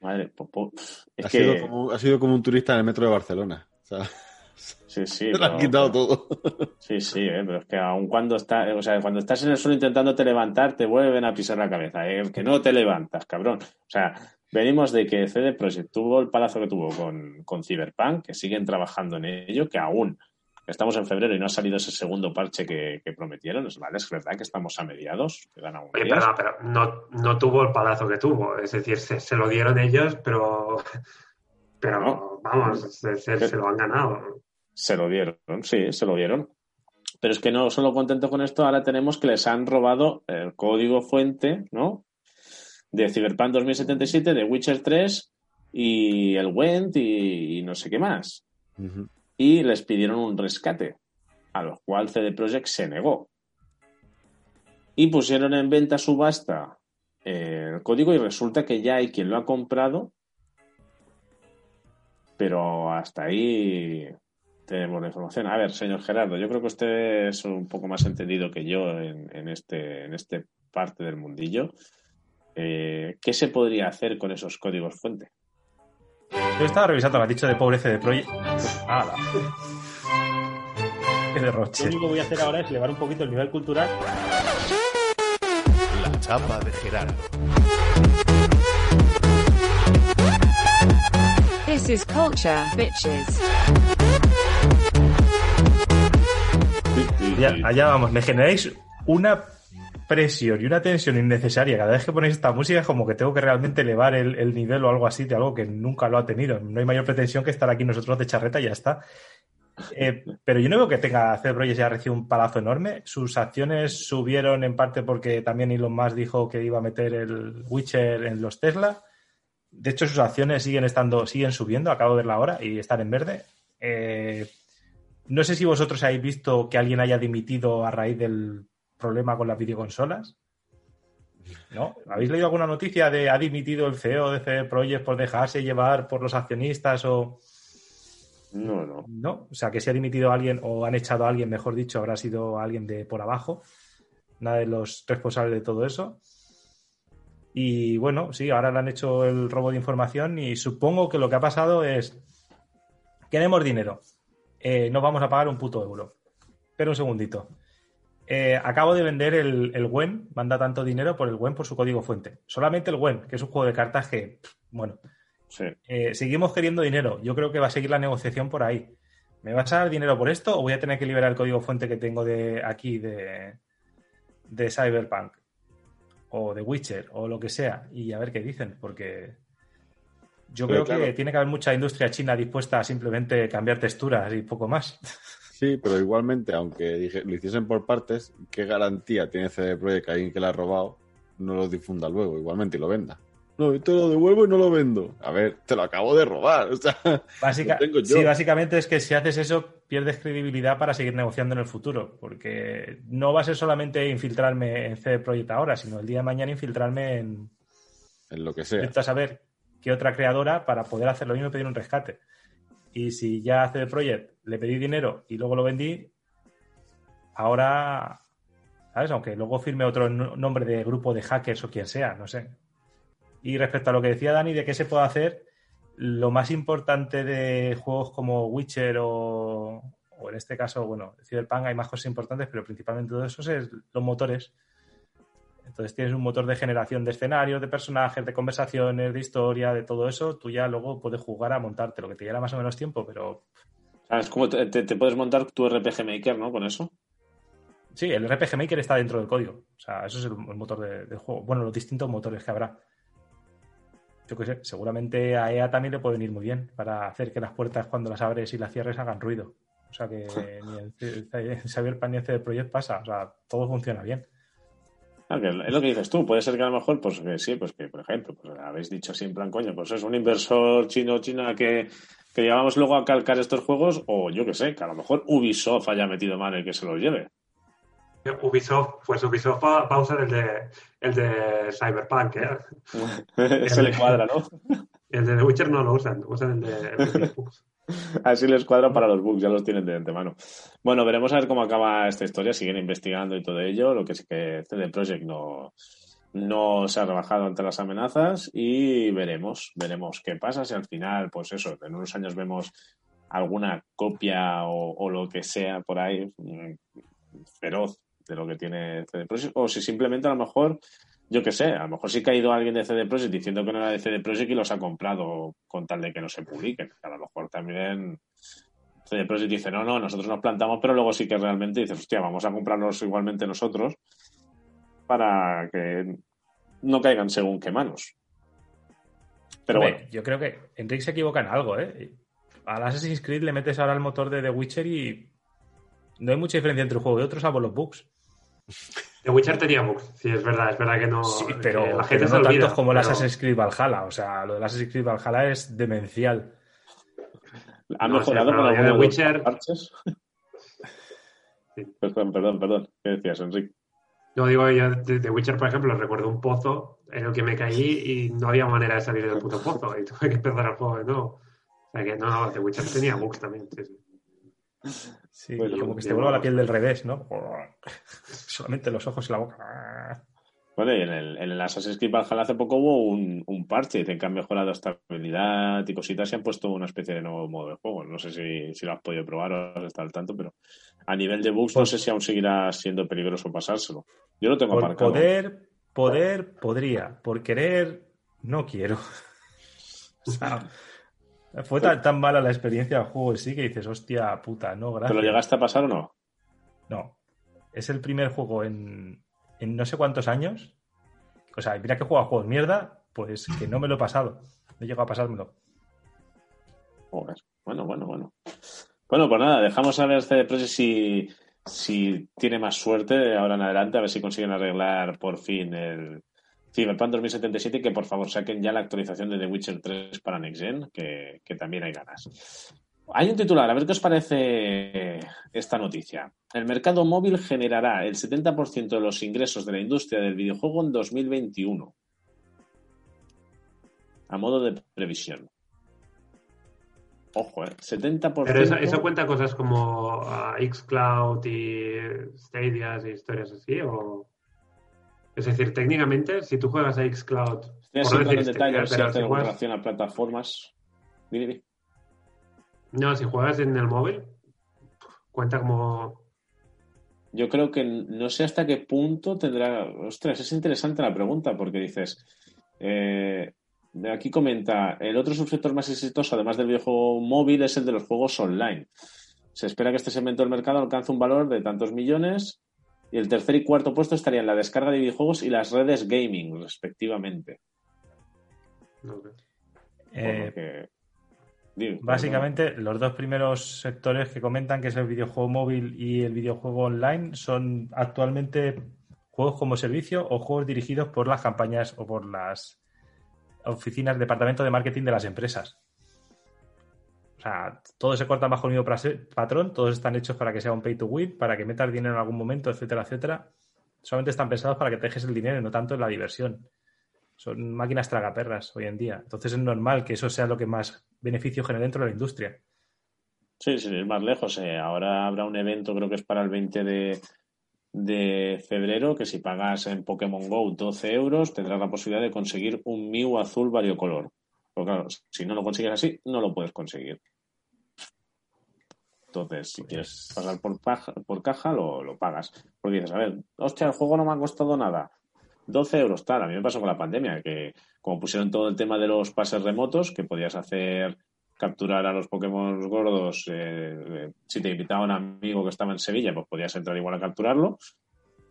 Madre, po- po- es Ha, que. sido como, ha sido como un turista en el metro de Barcelona. O sea, Sí, sí. te lo han quitado todo. Sí, sí, eh, pero es que aun cuando está, o sea, cuando estás en el suelo intentándote levantar, te vuelven a pisar la cabeza. eh, que no te levantas, cabrón. O sea, venimos de que CD Projekt tuvo el palazo que tuvo con, con Cyberpunk, que siguen trabajando en ello, que aún estamos en febrero y no ha salido ese segundo parche que, que prometieron. Es, vale, es verdad que estamos a mediados, quedan aún Oye, perdona, pero no, no tuvo el palazo que tuvo. Es decir, se, se lo dieron ellos, pero, pero No. vamos, se, se- se lo han ganado. Se lo dieron, sí, se lo dieron. Pero es que no solo contento con esto, ahora tenemos que les han robado el código fuente, ¿no? De Cyberpunk 2077, de Witcher 3 y el Went y, y no sé qué más. Ujú. Y les pidieron un rescate, a lo cual CD Projekt se negó. Y pusieron en venta subasta eh, el código y resulta que ya hay quien lo ha comprado, pero hasta ahí tenemos la información. A ver, señor Gerardo, yo creo que usted es un poco más entendido que yo en, en este, en este parte del mundillo. Eh, ¿Qué se podría hacer con esos códigos fuente? Yo estaba revisando lo que has dicho de pobre CD Projekt. ¡Hala! ¡Qué Lo derroche! único que voy a hacer ahora es elevar un poquito el nivel cultural. La chapa de Gerardo. This is culture, bitches. Ya, allá vamos, me generáis una presión y una tensión innecesaria. Cada vez que ponéis esta música es como que tengo que realmente elevar el, el nivel o algo así de algo que nunca lo ha tenido. No hay mayor pretensión que estar aquí nosotros de charreta y ya está. Eh, pero yo no veo que tenga CD Projekt ya recibe un palazo enorme. Sus acciones subieron en parte porque también Elon Musk dijo que iba a meter el Witcher en los Tesla. De hecho, sus acciones siguen estando, siguen subiendo. Acabo de verla ahora y están en verde. Eh, no sé si vosotros habéis visto que alguien haya dimitido a raíz del problema con las videoconsolas. ¿No? ¿Habéis leído alguna noticia de ha dimitido el CEO de CD Projekt por dejarse llevar por los accionistas o No, no. no? O sea, que si ha dimitido a alguien o han echado a alguien, mejor dicho, habrá sido alguien de por abajo. Nada de los responsables de todo eso. Y bueno, sí, ahora le han hecho el robo de información y supongo que lo que ha pasado es queremos dinero. Eh, no vamos a pagar un puto euro. Espera un segundito. Eh, acabo de vender el, el WEN, manda tanto dinero por el WEN por su código fuente. Solamente el WEN, que es un juego de cartas que, bueno, Sí. eh, seguimos queriendo dinero. Yo creo que va a seguir la negociación por ahí. ¿Me vas a dar dinero por esto o voy a tener que liberar el código fuente que tengo de aquí de, de Cyberpunk? O de Witcher o lo que sea. Y a ver qué dicen, porque yo Pero creo que tiene que haber mucha industria china dispuesta a simplemente cambiar texturas y poco más. Sí, pero igualmente, aunque dije- lo hiciesen por partes, ¿qué garantía tiene CD Projekt que alguien que lo ha robado no lo difunda luego igualmente y lo venda? No, yo te lo devuelvo y no lo vendo. A ver, te lo acabo de robar. O sea, Básica- lo tengo yo. sí, básicamente es que si haces eso, pierdes credibilidad para seguir negociando en el futuro. Porque no va a ser solamente infiltrarme en CD Projekt ahora, sino el día de mañana infiltrarme en. en lo que sea. A saber qué otra creadora para poder hacer lo mismo y pedir un rescate. Y si ya CD Projekt le pedí dinero y luego lo vendí, ahora. ¿Sabes? Aunque luego firme otro no- nombre de grupo de hackers o quien sea, no sé. Y respecto a lo que decía Dani de qué se puede hacer, lo más importante de juegos como Witcher o, o en este caso, bueno, Cyberpunk hay más cosas importantes, pero principalmente todo eso es los motores. Entonces tienes un motor de generación de escenarios, de personajes, de conversaciones, de historia, de todo eso. Tú ya luego puedes jugar a montarte, lo que te lleva más o menos tiempo, pero ¿Sabes cómo te, te- te puedes montar tu RPG Maker, ¿no? Con eso. sí, el RPG Maker está dentro del código. O sea, eso es el, el motor de- del juego. Bueno, los distintos motores que habrá. Yo qué sé, seguramente a EA también le puede venir muy bien para hacer que las puertas cuando las abres y las cierres hagan ruido. O sea que ni C- en Cyberpunk ni en CD Projekt pasa. O sea, todo funciona bien. Ah, que es lo que dices tú, puede ser que a lo mejor, pues que sí, pues que, por ejemplo, pues habéis dicho así en plan, coño, pues es un inversor chino o china que, que llevamos luego a calcar estos juegos, o yo que sé, que a lo mejor Ubisoft haya metido mano y que se los lleve. Ubisoft, pues Ubisoft va, va a usar el de, el de Cyberpunk, ¿eh? se le cuadra, ¿no? El de The Witcher no lo usan, usan el de, el de. Así les cuadra para los bugs, ya los tienen de antemano. Bueno, veremos a ver cómo acaba esta historia, siguen investigando y todo ello. Lo que sí que CD Projekt no, no se ha rebajado ante las amenazas y veremos, veremos qué pasa si al final, pues eso, en unos años vemos alguna copia o, o lo que sea por ahí mm, feroz de lo que tiene CD Projekt, o si simplemente a lo mejor, yo qué sé, a lo mejor sí que ha ido alguien de CD Projekt diciendo que no era de CD Projekt y los ha comprado con tal de que no se publiquen. A lo mejor también CD Projekt dice, no, no, nosotros nos plantamos, pero luego sí que realmente dices, hostia, vamos a comprarlos igualmente nosotros para que no caigan según qué manos. Pero Hombre, bueno, yo creo que Enrique se equivoca en algo, ¿eh? Al Assassin's Creed le metes ahora el motor de The Witcher y no hay mucha diferencia entre un juego y otro, salvo los bugs. The Witcher tenía bugs, sí, es verdad, es verdad que no. Sí, que pero, la gente pero no olvida, tantos como el pero- Assassin's Creed Valhalla. O sea, lo del Assassin's Creed Valhalla es demencial. ¿ha no mejorado con de los Witcher- parches? Sí. Perdón, perdón, perdón. ¿Qué decías, Enrique? No digo yo de The Witcher, por ejemplo, recuerdo un pozo en el que me caí y no había manera de salir del puto pozo y tuve que empezar el juego de nuevo. O sea que no, The Witcher tenía bugs también. sí, sí. Sí, Bueno, como que se te vuelva la piel del revés, ¿no? Solamente los ojos y la boca. Bueno, y en el, en el Assassin's Creed Valhalla hace poco hubo un, un parche, que han mejorado estabilidad y cositas y han puesto una especie de nuevo modo de juego. No sé si, si lo has podido probar o has estado al tanto, pero a nivel de bugs no sé si aún seguirá siendo peligroso pasárselo. Yo lo tengo Por aparcado. poder, poder, podría. Por querer, no quiero. O sea, fue tan, tan mala la experiencia del juego en sí que dices, hostia puta, no, ¿Te gracias. lo llegaste a pasar o no? No. Es el primer juego en, en no sé cuántos años. O sea, mira que he jugado juegos mierda, pues que no me lo he pasado. No he llegado a pasármelo. Joder. Bueno, bueno, bueno. Bueno, pues nada, dejamos a ver CD Projekt si, si tiene más suerte ahora en adelante, a ver si consiguen arreglar por fin el Cyberpunk 2077 y que por favor saquen ya la actualización de The Witcher 3 para Next Gen, que, que también hay ganas. Hay un titular, a ver qué os parece esta noticia. El mercado móvil generará el 70% de los ingresos de la industria del videojuego en 2021. A modo de previsión. Ojo, ¿eh? 70%. Pero eso, eso cuenta cosas como ah, Xcloud y Stadia y historias así, o. Es decir, técnicamente, si tú juegas a Xcloud. Estoy así en detalle, si hace si juegas- relación a plataformas. Dime, dime. No, si juegas en el móvil, cuenta como. yo creo que no sé hasta qué punto tendrá. Ostras, es interesante la pregunta porque dices. Eh, aquí comenta: el otro subsector más exitoso, además del videojuego móvil, es el de los juegos online. Se espera que este segmento del mercado alcance un valor de tantos millones. Y el tercer y cuarto puesto estarían la descarga de videojuegos y las redes gaming, respectivamente. Eh, que- Básicamente, los dos primeros sectores que comentan, que es el videojuego móvil y el videojuego online, son actualmente juegos como servicio o juegos dirigidos por las campañas o por las oficinas, departamento de marketing de las empresas. O sea, todos se cortan bajo el mismo patrón, todos están hechos para que sea un pay to win, para que metas dinero en algún momento, etcétera, etcétera. Solamente están pensados para que te dejes el dinero y no tanto en la diversión. Son máquinas tragaperras hoy en día. Entonces es normal que eso sea lo que más beneficio genere dentro de la industria. Sí, sin ir más lejos. eh, ahora habrá un evento, creo que es para el 20 de, de febrero, que si pagas en Pokémon Go 12 euros, tendrás la posibilidad de conseguir un Mew azul variocolor. Pero claro, si no lo consigues así, no lo puedes conseguir. Entonces, si quieres pagar por, paja- por caja, lo, lo pagas. Porque dices, a ver, hostia, el juego no me ha costado nada. 12 euros, tal. A mí me pasó con la pandemia, que como pusieron todo el tema de los pases remotos, que podías hacer capturar a los Pokémon gordos, eh, eh, si te invitaba un amigo que estaba en Sevilla, pues podías entrar igual a capturarlo.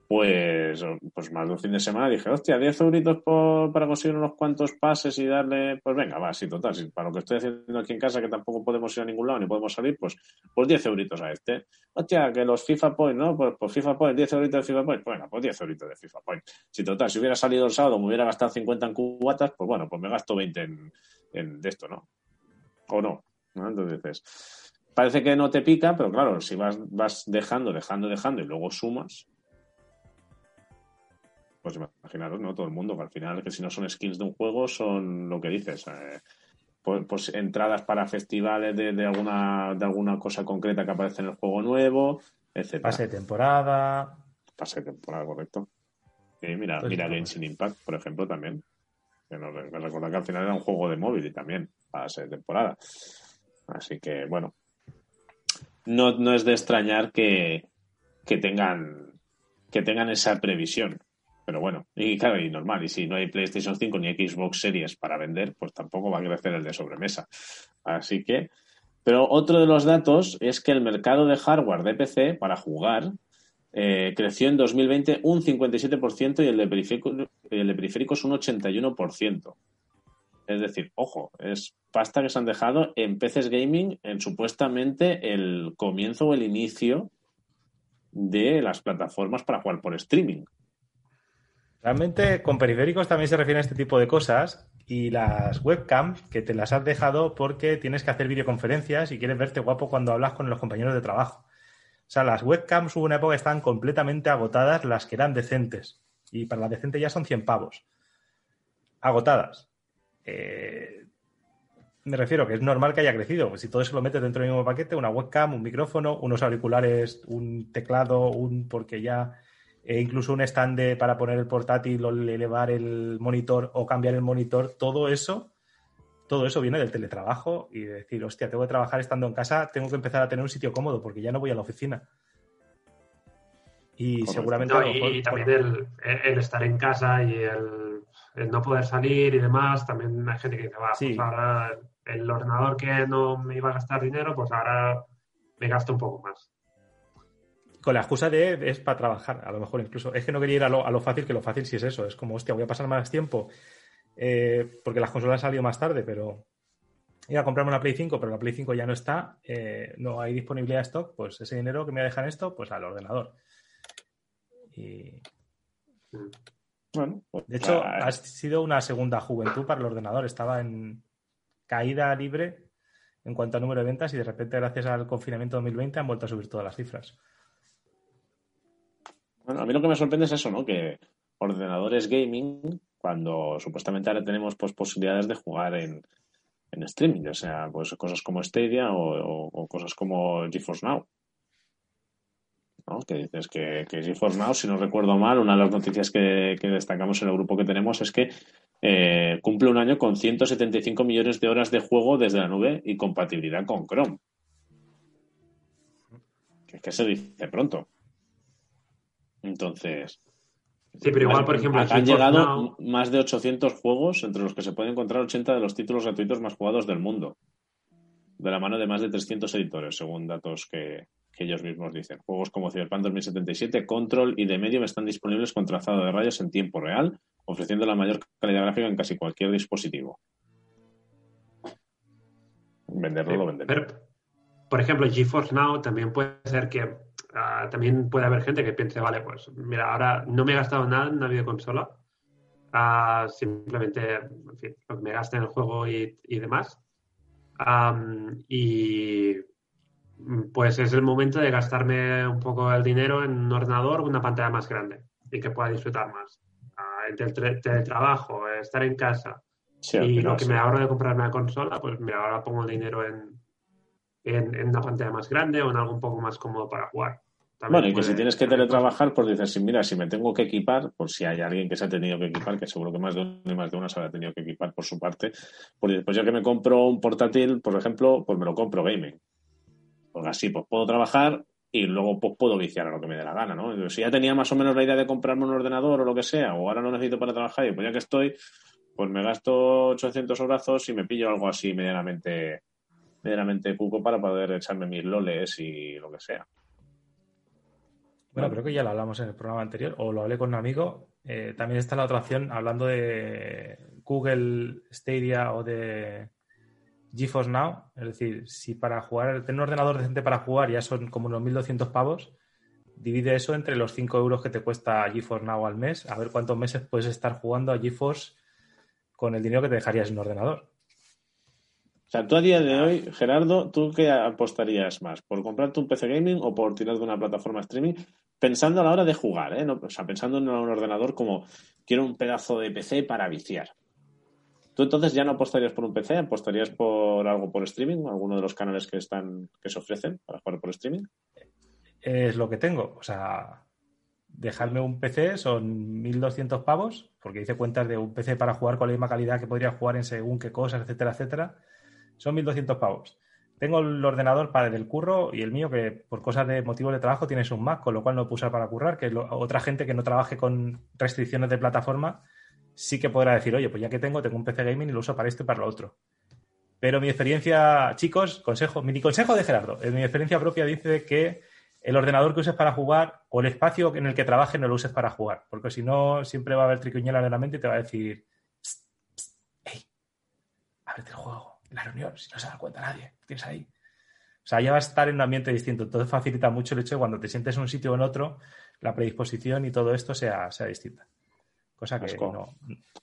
Pues, pues más de un fin de semana dije, hostia, 10 euritos para conseguir unos cuantos pases y darle, pues venga, va, sí, total, para lo que estoy haciendo aquí en casa, que tampoco podemos ir a ningún lado ni podemos salir, pues, pues 10 euritos a este. Hostia, que los FIFA Point, ¿no? Pues, pues FIFA Point, 10 euritos de FIFA Point, pues venga, pues 10 euritos de FIFA Point. Si total, si hubiera salido el sábado, me hubiera gastado 50 en cubatas, pues bueno, pues me gasto 20 en, en de esto, ¿no? O no, ¿no? Entonces parece que no te pica, pero claro, si vas, vas dejando, dejando, dejando y luego sumas, pues imaginaros, ¿no? Todo el mundo, que al final, que si no son skins de un juego, son lo que dices. eh, pues, pues entradas para festivales de, de alguna, de alguna cosa concreta que aparece en el juego nuevo, etcétera. Pase de temporada. Pase de temporada, correcto. Sí, mira, Pues mira Genshin Impact, por ejemplo, también. Me recuerda que al final era un juego de móvil y también pase de temporada. Así que, bueno. No, no es de extrañar que, que tengan que tengan esa previsión. Pero bueno, y claro, y normal, y si no hay PlayStation 5 ni Xbox Series para vender, pues tampoco va a crecer el de sobremesa. Así que, pero otro de los datos es que el mercado de hardware de PC para jugar eh, creció en 2020 un 57% y el de, periférico- y el de periféricos un 81%. Es decir, ojo, es pasta que se han dejado en PCs gaming en supuestamente el comienzo o el inicio de las plataformas para jugar por streaming. Realmente con periféricos también se refiere a este tipo de cosas y las webcams que te las has dejado porque tienes que hacer videoconferencias y quieres verte guapo cuando hablas con los compañeros de trabajo. O sea, las webcams hubo una época que estaban completamente agotadas las que eran decentes y para la decente ya son 100 pavos. Agotadas. Eh, me refiero que es normal que haya crecido. Si todo eso lo metes dentro del mismo paquete, una webcam, un micrófono, unos auriculares, un teclado, un porque ya e incluso un stand para poner el portátil o elevar el monitor o cambiar el monitor, todo eso, todo eso viene del teletrabajo y de decir, hostia, tengo que trabajar estando en casa, tengo que empezar a tener un sitio cómodo porque ya no voy a la oficina. Y Correcto. seguramente No, a lo y, mejor- y también el, el estar en casa y el, el no poder salir y demás, también hay gente que dice, va, Sí. pues ahora el ordenador que no me iba a gastar dinero, pues ahora me gasto un poco más. con la excusa de es para trabajar, a lo mejor incluso. Es que no quería ir a lo, a lo fácil, que lo fácil sí es eso. Es como, hostia, voy a pasar más tiempo eh, porque las consolas han salido más tarde, pero iba a comprarme una Play 5, pero la Play 5 ya no está, eh, no hay disponibilidad de stock, pues ese dinero que me dejan esto, pues al ordenador. Y Bueno, pues, de hecho, ah, ha sido una segunda juventud para el ordenador. Estaba en caída libre en cuanto a número de ventas y de repente, gracias al confinamiento 2020, han vuelto a subir todas las cifras. Bueno, a mí lo que me sorprende es eso, ¿no? Que ordenadores gaming, cuando supuestamente ahora tenemos pues, posibilidades de jugar en, en streaming, o sea, pues cosas como Stadia o, cosas como GeForce Now. ¿no? Que dices que, GeForce Now, si no recuerdo mal, una de las noticias que, destacamos en el grupo que tenemos es que eh, cumple un año con 175 millones de horas de juego desde la nube y compatibilidad con Chrome. Que que se dice pronto. Entonces, Sí, pero igual, han- por ejemplo, han llegado Now- más de 800 juegos entre los que se pueden encontrar 80 de los títulos gratuitos más jugados del mundo. De la mano de más de 300 editores, según datos que, que ellos mismos dicen. Juegos como Cyberpunk 2077, Control y The Medium están disponibles con trazado de rayas en tiempo real, ofreciendo la mayor calidad gráfica en casi cualquier dispositivo. Venderlo lo venderlo. Pero, por ejemplo, GeForce Now también puede ser que ah, también puede haber gente que piense, vale, pues mira, ahora no me he gastado nada en una videoconsola, ah, simplemente en fin, lo que me gaste en el juego y, y demás. Am, y pues es el momento de gastarme un poco el dinero en un ordenador una pantalla más grande y que pueda disfrutar más. Ah, entre el teletrabajo, estar en casa, Sí, y lo que sí. me ahorro de comprarme la consola, pues mira, ahora pongo el dinero en, en, en una pantalla más grande o en algo un poco más cómodo para jugar. También Bueno, y que puede- si tienes que teletrabajar, pues dices, mira, si me tengo que equipar, por si hay alguien que se ha tenido que equipar, que seguro que más de uno y más de una se habrá tenido que equipar por su parte, pues pues ya que me compro un portátil, por ejemplo, pues me lo compro gaming. Porque así, pues puedo trabajar y luego pues, puedo viciar a lo que me dé la gana, ¿no? Entonces, si ya tenía más o menos la idea de comprarme un ordenador o lo que sea, o ahora lo necesito para trabajar, y pues ya que estoy, pues me gasto 800 brazos y me pillo algo así medianamente medianamente cuco para poder echarme mis loles y lo que sea. Bueno, creo que ya lo hablamos en el programa anterior, o lo hablé con un amigo. Eh, también está la otra opción, hablando de Google Stadia o de GeForce Now. Es decir, si para jugar, tener un ordenador decente para jugar ya son como unos 1.200 pavos, divide eso entre los 5 euros que te cuesta GeForce Now al mes, a ver cuántos meses puedes estar jugando a GeForce con el dinero que te dejarías en un ordenador. O sea, tú a día de hoy, Gerardo, ¿tú qué apostarías más? ¿Por comprarte un PC gaming o por tirar de una plataforma streaming? Pensando a la hora de jugar, ¿eh? O sea, pensando en un ordenador como quiero un pedazo de PC para viciar. ¿Tú entonces ya no apostarías por un PC? ¿Apostarías por algo por streaming? ¿Alguno de los canales que están que se ofrecen para jugar por streaming? Es lo que tengo. O sea, dejarme un PC son 1.200 pavos, porque hice cuentas de un PC para jugar con la misma calidad que podría jugar en según qué cosas, etcétera, etcétera. Son 1.200 pavos. Tengo el ordenador para el del curro y el mío, que por cosas de motivos de trabajo tienes un Mac, con lo cual no puedo usar para currar, que otra gente que no trabaje con restricciones de plataforma sí que podrá decir, oye, pues ya que tengo, tengo un PC gaming y lo uso para esto y para lo otro. Pero mi experiencia, chicos, consejo, mini consejo de Gerardo, en mi experiencia propia dice que el ordenador que uses para jugar o el espacio en el que trabajes no lo uses para jugar, porque si no, siempre va a haber triquiñuela en la mente y te va a decir, "Psst, psst, hey, ábrete el juego, en la reunión, si no se da cuenta nadie, tienes ahí. O sea, ya va a estar en un ambiente distinto, entonces facilita mucho el hecho de cuando te sientes en un sitio o en otro, la predisposición y todo esto sea, sea distinta. Cosa que no,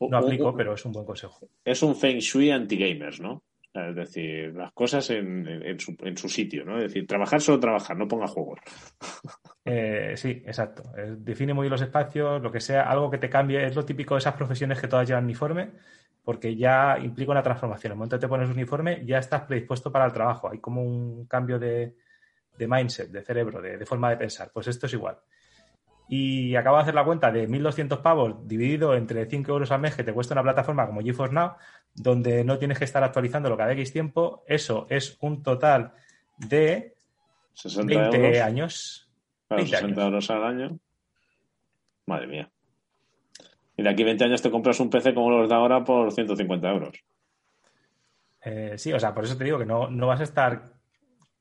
no aplico, pero es un buen consejo. Es un Feng Shui anti-gamers, ¿no? Es decir, las cosas en, en- en su, en su sitio, ¿no? Es decir, trabajar solo trabajar, no ponga juegos. Eh, sí, exacto. Eh, define muy bien los espacios, lo que sea, algo que te cambie. Es lo típico de esas profesiones que todas llevan uniforme, porque ya implica una transformación. En el momento que te pones uniforme, ya estás predispuesto para el trabajo. Hay como un cambio de, de mindset, de cerebro, de, de forma de pensar. Pues esto es igual. Y acabo de hacer la cuenta de 1.200 pavos dividido entre 5 euros al mes que te cuesta una plataforma como GeForce Now, donde no tienes que estar actualizándolo cada X tiempo. Eso es un total de 60 20 euros. años. Claro, 20 60 años. euros al año. Madre mía. Y de aquí a 20 años te compras un PC como los de ahora por 150 euros. Eh, sí, o sea, por eso te digo que no, no vas a estar.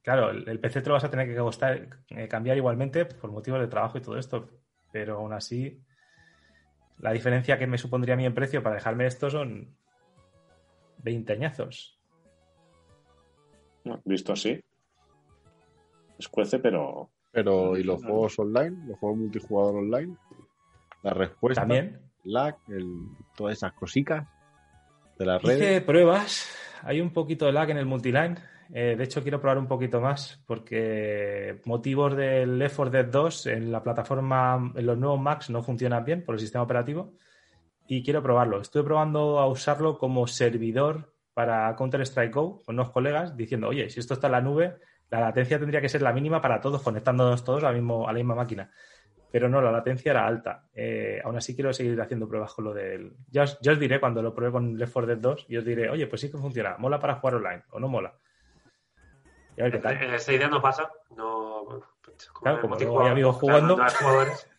Claro, el, el PC te lo vas a tener que costar, eh, cambiar igualmente por motivos de trabajo y todo esto, pero aún así, la diferencia que me supondría a mí en precio para dejarme esto son 20 añazos. Visto así. Escuece, pero. Pero, ¿y los juegos online? ¿Los juegos multijugador online? La respuesta. También. Lag, el- todas esas cositas de las redes. Hice pruebas, hay un poquito de lag en el multiline. Eh, de hecho, quiero probar un poquito más porque motivos del Left 4 Dead 2 en la plataforma, en los nuevos Macs no funcionan bien por el sistema operativo y quiero probarlo. Estuve probando a usarlo como servidor para Counter-Strike Go con unos colegas diciendo, oye, si esto está en la nube, la latencia tendría que ser la mínima para todos, conectándonos todos mismo, a la misma máquina. Pero no, la latencia era alta. Eh, aún así quiero seguir haciendo pruebas con lo del... Ya os, ya os diré cuando lo pruebe con Left 4 Dead 2 y os diré, oye, pues sí que funciona. ¿Mola para jugar online o no mola? Y a ver qué tal. Eh, Esa idea no pasa. No, pues, Claro, como luego multijugador, hay amigos jugando. no hay jugadores.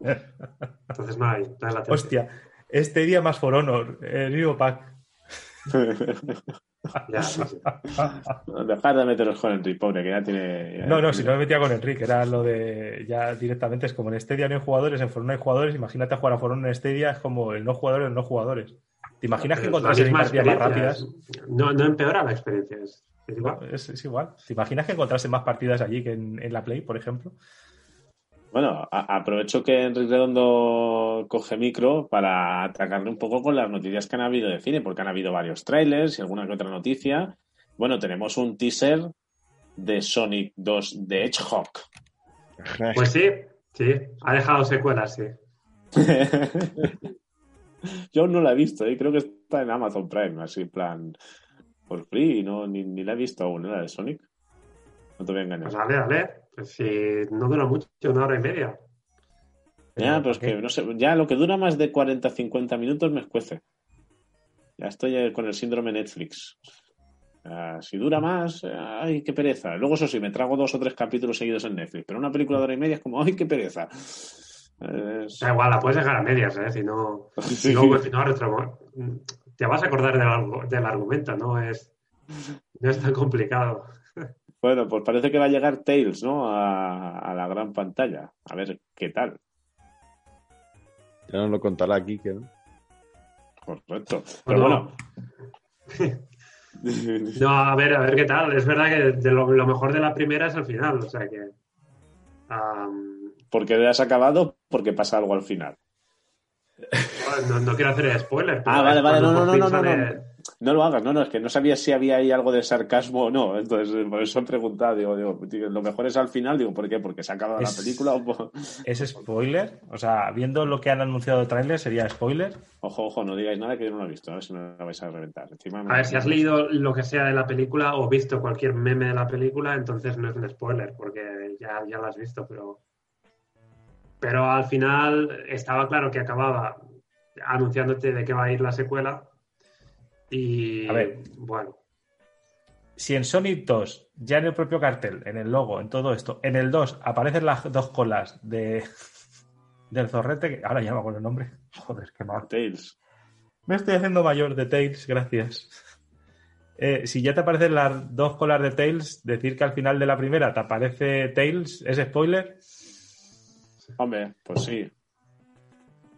Entonces no hay, no hay latencia. Hostia, este día más For Honor, el mismo pack. Ya, sí, sí. Dejar de meteros con Enrique, pobre, que ya tiene. ya No, no, tiene- si no me metía con Enrique, era lo de ya directamente es como en Stadia no hay jugadores, en For Honor hay jugadores, imagínate jugar a For Honor en Stadia es como el no jugador en no jugadores. ¿Te imaginas que Pero partidas más rápidas? No, no empeora la experiencia. Es, es igual. Es, es igual. ¿Te imaginas que encontrases más partidas allí que en, en la Play, por ejemplo? Bueno, a- aprovecho que Enrique Redondo coge micro para atacarle un poco con las noticias que han habido de cine, porque han habido varios trailers y alguna que otra noticia. Bueno, tenemos un teaser de Sonic 2 de Hedgehog. Pues sí, sí. Ha dejado secuelas, sí. Yo no la he visto, ¿eh? creo que está en Amazon Prime, así en plan por free, no, ni, ni la he visto aún, ¿eh? la de Sonic. No te voy a engañar. Pues dale, dale. Pues si no dura mucho, una hora y media. Ya, pues ¿para que no sé, ya lo que dura más de 40-50 minutos me escuece. Ya estoy eh, con el síndrome Netflix. Ah, si dura más, eh, ay, qué pereza. Luego, eso sí, me trago dos o tres capítulos seguidos en Netflix, pero una película de hora y media es como, ay, qué pereza. Es- Da igual, la puedes dejar a medias, ¿eh? Si no, Sí. si no, si no retro- te vas a acordar del, del argumento, no es, no es tan complicado. Bueno, pues parece que va a llegar Tails, ¿no? A, a la gran pantalla. A ver qué tal. Ya nos lo contará aquí, que ¿no? Correcto. Pero Bueno. bueno. No, a ver, a ver qué tal. Es verdad que de lo, lo mejor de la primera es el final, o sea que. porque le has acabado, porque pasa algo al final. no, no quiero hacer spoiler. pero Ah, vale, vale, no, no, no, no, no, sale- no. Lo hagas, no, no, es que no sabía si había ahí algo de sarcasmo o no. Entonces, eh, por eso he preguntado, digo, digo, lo mejor es al final, digo, ¿por qué? Porque se ha acabado la película o por- ¿Es spoiler? O sea, viendo lo que han anunciado de trailer, ¿sería spoiler? Ojo, ojo, no digáis nada que yo no lo he visto, a ver si no la vais a reventar. Encima me- A ver, si has leído lo que sea de la película o visto cualquier meme de la película, entonces no es un spoiler, porque ya, ya lo has visto, pero. Pero al final estaba claro que acababa anunciándote de que va a ir la secuela. Y. A ver. Bueno. Si en Sonic 2, ya en el propio cartel, en el logo, en todo esto, en el 2 aparecen las dos colas de del zorrete, que ahora ya no me acuerdo el nombre. Joder, qué mal. Tails. Me estoy haciendo mayor de Tails, gracias. Eh, si ya te aparecen las dos colas de Tails, decir que al final de la primera te aparece Tails, ¿es spoiler? Hombre, pues sí.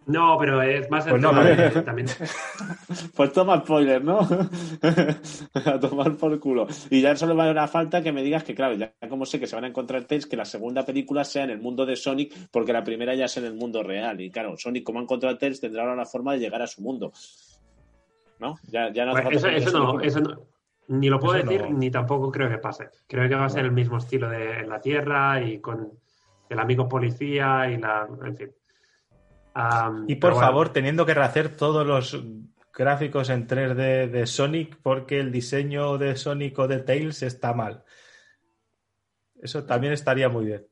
No, pero es más Pues no, vale. también. Pues toma spoiler, ¿no? a tomar por culo. Y ya solo me hará falta que me digas que, claro, ya como sé que se van a encontrar Tails, que la segunda película sea en el mundo de Sonic, porque la primera ya es en el mundo real. Y claro, Sonic, como ha encontrado Tails, tendrá ahora la forma de llegar a su mundo. ¿No? Ya, ya no hace Pues falta eso, eso no, eso no. Ni lo puedo Eso decir, no. ni tampoco creo que pase. Creo que va a ser el mismo estilo de en la Tierra y con el amigo policía y la. En fin. Y por bueno, favor, teniendo que rehacer todos los gráficos en 3D de Sonic porque el diseño de Sonic o de Tails está mal. Eso también estaría muy bien.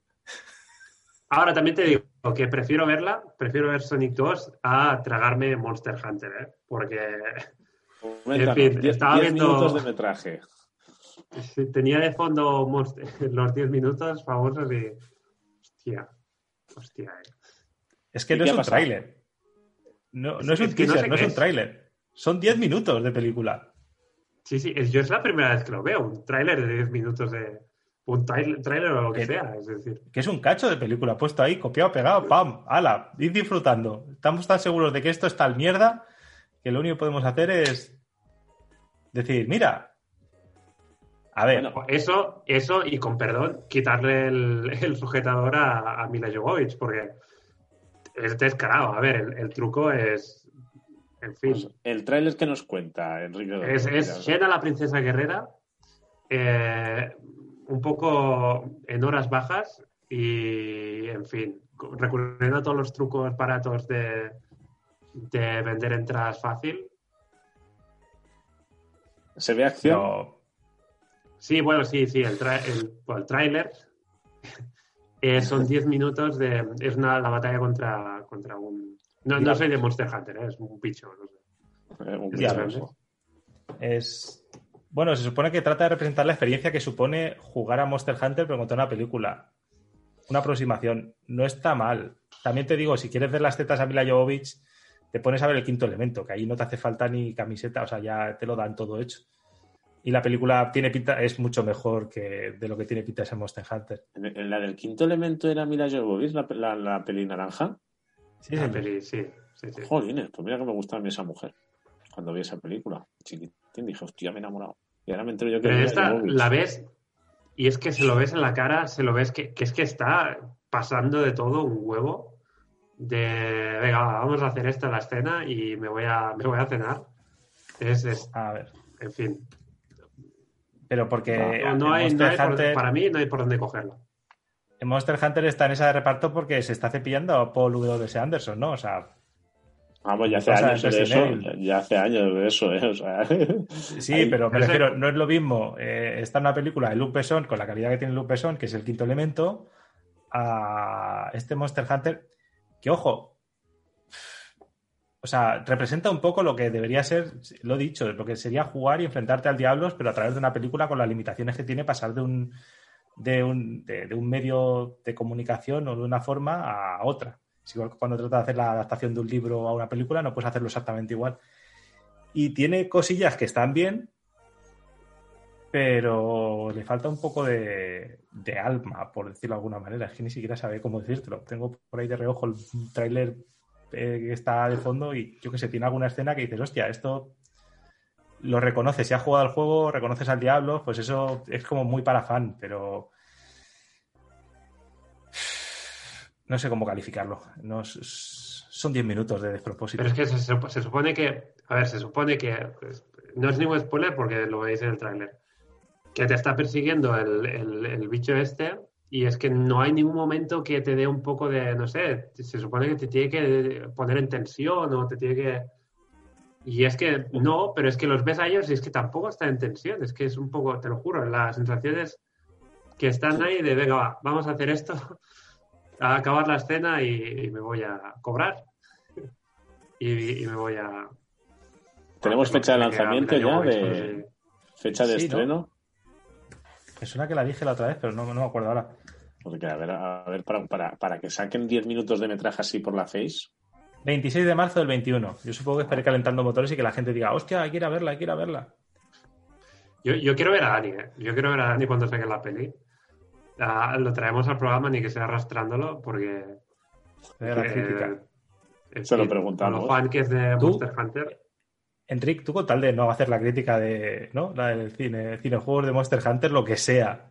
Ahora también te digo que prefiero verla, prefiero ver Sonic 2 a tragarme Monster Hunter, ¿eh? Porque en fin, diez- estaba diez viendo- minutos de metraje. tenía de fondo Monster- los 10 minutos famosos y. Hostia. Hostia, eh. Es que ¿Y no es un tráiler. No, no es Es un no teaser, sé no, es un es. tráiler. Son 10 minutos de película. Sí, sí, es, yo es la primera vez que lo veo, un tráiler de 10 minutos de. Un tráiler o lo que Que- sea, es decir. Que es un cacho de película puesto ahí, copiado, pegado, pam, ala, id disfrutando. Estamos tan seguros de que esto está al mierda que lo único que podemos hacer es decir, mira, a ver, Bueno, Eso, eso, y con perdón, quitarle el, el sujetador a, a Mila Jovovich, porque es descarado. A ver, el, el truco es. En fin. Pues, el tráiler que nos cuenta, Enrique. Es, es la princesa guerrera, eh, un poco en horas bajas y, en fin, recurriendo a todos los trucos baratos de, de vender entradas fácil. ¿Se ve acción? pero Sí, bueno, sí, sí, el, tra- el, bueno, el tráiler eh, son 10 minutos de... Es una, la batalla contra, contra un... No, no soy de Monster Hunter, eh, es un picho, no sé. Eh, un ojo. es... Bueno, se supone que trata de representar la experiencia que supone jugar a Monster Hunter pero contar una película. Una aproximación. No está mal. también te digo, si quieres ver las tetas a Mila Jovovich, te pones a ver el quinto elemento, que ahí no te hace falta ni camiseta, o sea, ya te lo dan todo hecho. Y la película tiene pinta, es mucho mejor que de lo que tiene pinta ese Monster Hunter. ¿En, la del quinto elemento era Mila Jovovich, la, la, la peli naranja? Sí, La peli, sí, sí, sí. Jolines, pues mira que me gustaba a mí esa mujer. Cuando vi esa película, chiquitín, dije, hostia, me he enamorado. Y ahora me entero yo que Pero esta Jovovich. la ves y es que se lo ves en la cara, se lo ves que, que es que está pasando de todo un huevo de, venga, va, vamos a hacer esta la escena y me voy a, me voy a cenar. Es, es- A ver. en fin, Pero porque no, hay, no por- para mí no hay por dónde cogerlo. en Monster Hunter está en esa de reparto porque se está cepillando a Paul W.S. Anderson, ¿no? O sea, Ah, pues ya hace años de eso. Ya hace años de eso, ¿eh? O sea, Sí, Ahí- pero me refiero, no es lo mismo eh, estar en una película de Luke Besson con la calidad que tiene Luke Besson, que es el quinto elemento, a este Monster Hunter, que ojo, o sea, representa un poco lo que debería ser, lo he dicho, lo que sería jugar y enfrentarte al Diablos, pero a través de una película con las limitaciones que tiene pasar de un, de un, de, un medio de comunicación o de una forma a otra. Que cuando tratas de hacer la adaptación de un libro a una película, no puedes hacerlo exactamente igual. Y tiene cosillas que están bien, pero le falta un poco de, de alma, por decirlo de alguna manera. Es que ni siquiera sabe cómo decírtelo. Tengo por ahí de reojo el tráiler eh, que está de fondo y yo que sé, tiene alguna escena que dices, hostia, esto lo reconoces. Si has jugado al juego, reconoces al diablo, pues eso es como muy para fan, pero no sé cómo calificarlo. No, son 10 minutos de despropósito. Pero es que se, se- supone que, a ver, se supone que, pues, no es ningún spoiler porque lo veis en el tráiler, que te está persiguiendo el- el bicho este y es que no hay ningún momento que te dé un poco de, no sé, se supone que te tiene que poner en tensión o te tiene que... Y es que no, pero es que los ves a ellos y es que tampoco está en tensión, es que es un poco, te lo juro, las sensaciones que están ahí de, venga, va, vamos a hacer esto, a acabar la escena y, y me voy a cobrar y, y me voy a. Tenemos fecha de lanzamiento ya, de fecha de Sí, ¿no? Me suena que la dije la otra vez, pero no, no me acuerdo ahora. Porque, a ver, a ver para, para, para que saquen 10 minutos de metraje así por la face. 26 de marzo del 21. Yo supongo que estaré calentando motores y que la gente diga, hostia, hay que ir a verla, hay que ir a verla. Yo, yo quiero ver a Dani, ¿eh? Yo quiero ver a Dani cuando saque la peli. Ah, lo traemos al programa ni que sea arrastrándolo porque. Eh, Se lo preguntamos. Lo fan que es de ¿Tú? Monster Hunter. Enric, tú con tal de no hacer la crítica de, ¿no? La del cine, cinejuegos de Monster Hunter, lo que sea.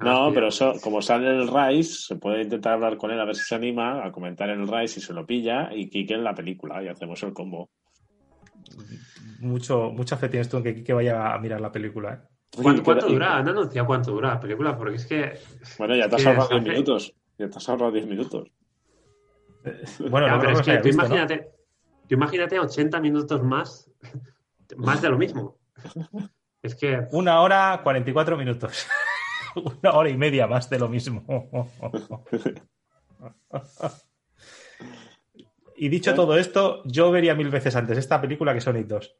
No, pero eso, como sale el Rise, se puede intentar hablar con él a ver si se anima a comentar el Rise y se lo pilla y Kike en la película y hacemos el combo. Mucho, mucha fe tienes tú en que Kike vaya a mirar la película. ¿eh? ¿Cuánto, dura? ¿Han anunciado cuánto dura la película? Porque es que. Bueno, ya te has ahorrado se 10 hace- minutos. Ya te has ahorrado 10 minutos. Bueno, Ya, no, pero no es que tú visto, ¿no? imagínate, tú imagínate 80 minutos más, más de lo mismo. Es que Una hora 44 minutos. Una hora y media más de lo mismo. Y dicho todo esto, yo vería mil veces antes esta película que Sonic 2.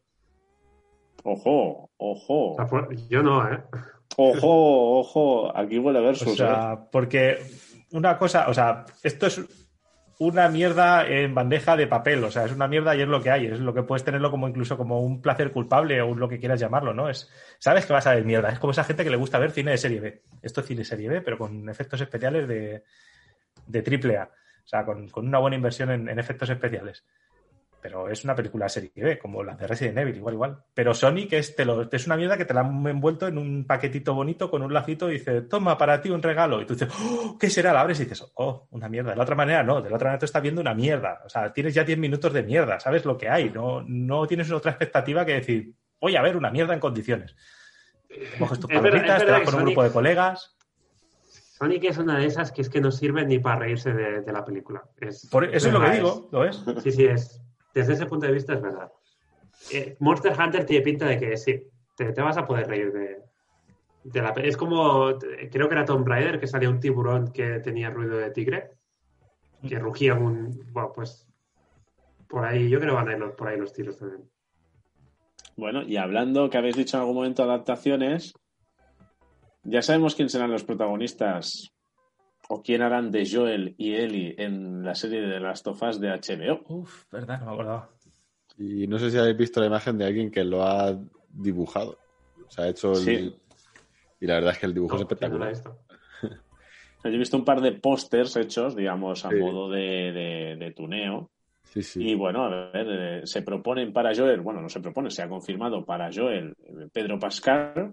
Ojo, ojo, sea, yo no, ¿eh? ojo, ojo. Aquí huele a O versus, ¿eh? sea, porque una cosa, o sea, esto es una mierda en bandeja de papel, o sea, es una mierda y es lo que hay, es lo que puedes tenerlo como incluso como un placer culpable o lo que quieras llamarlo, ¿no? Es, sabes que vas a ver mierda, es como esa gente que le gusta ver cine de serie B. Esto es cine serie B, pero con efectos especiales de, de triple A, o sea, con, con una buena inversión en, en efectos especiales. Pero es una película serie B, como la de Resident Evil, igual, igual. Pero Sonic es, te lo- es una mierda que te la han envuelto en un paquetito bonito con un lacito y dice, toma, para ti un regalo. Y tú dices, oh, ¿qué será? La abres y dices, oh, una mierda. De la otra manera, no. De la otra manera tú estás viendo una mierda. O sea, tienes ya 10 minutos de mierda, sabes lo que hay. No, no tienes otra expectativa que decir, voy a ver una mierda en condiciones. Coges tus Es palomitas, es te vas con un Sonic- grupo de colegas. Sonic es una de esas que es que no sirve ni para reírse de, de la película. Es, Por, eso es lo que digo, ¿lo ves? Sí, sí, es. Desde ese punto de vista es verdad. Eh, Monster Hunter tiene pinta de que sí, te, te vas a poder reír de, de la Es como, creo que era Tomb Raider, que salía un tiburón que tenía ruido de tigre, que rugía un... Bueno, pues por ahí, yo creo que van a ir los- por ahí los tiros también. Bueno, y hablando que habéis dicho en algún momento adaptaciones, ya sabemos quién serán los protagonistas ¿O quién harán de Joel y Ellie en la serie de Last of Us de HBO? Uf, verdad, no me acordaba. Y no sé si habéis visto la imagen de alguien que lo ha dibujado. O sea, ha hecho el... Sí. Y la verdad es que el dibujo es No, espectacular. Yo he visto un par de pósters hechos, digamos, a Sí. modo de, de- de tuneo. Sí, sí. Y bueno, a ver, eh, se proponen para Joel, bueno, no se propone, se ha confirmado para Joel eh, Pedro Pascal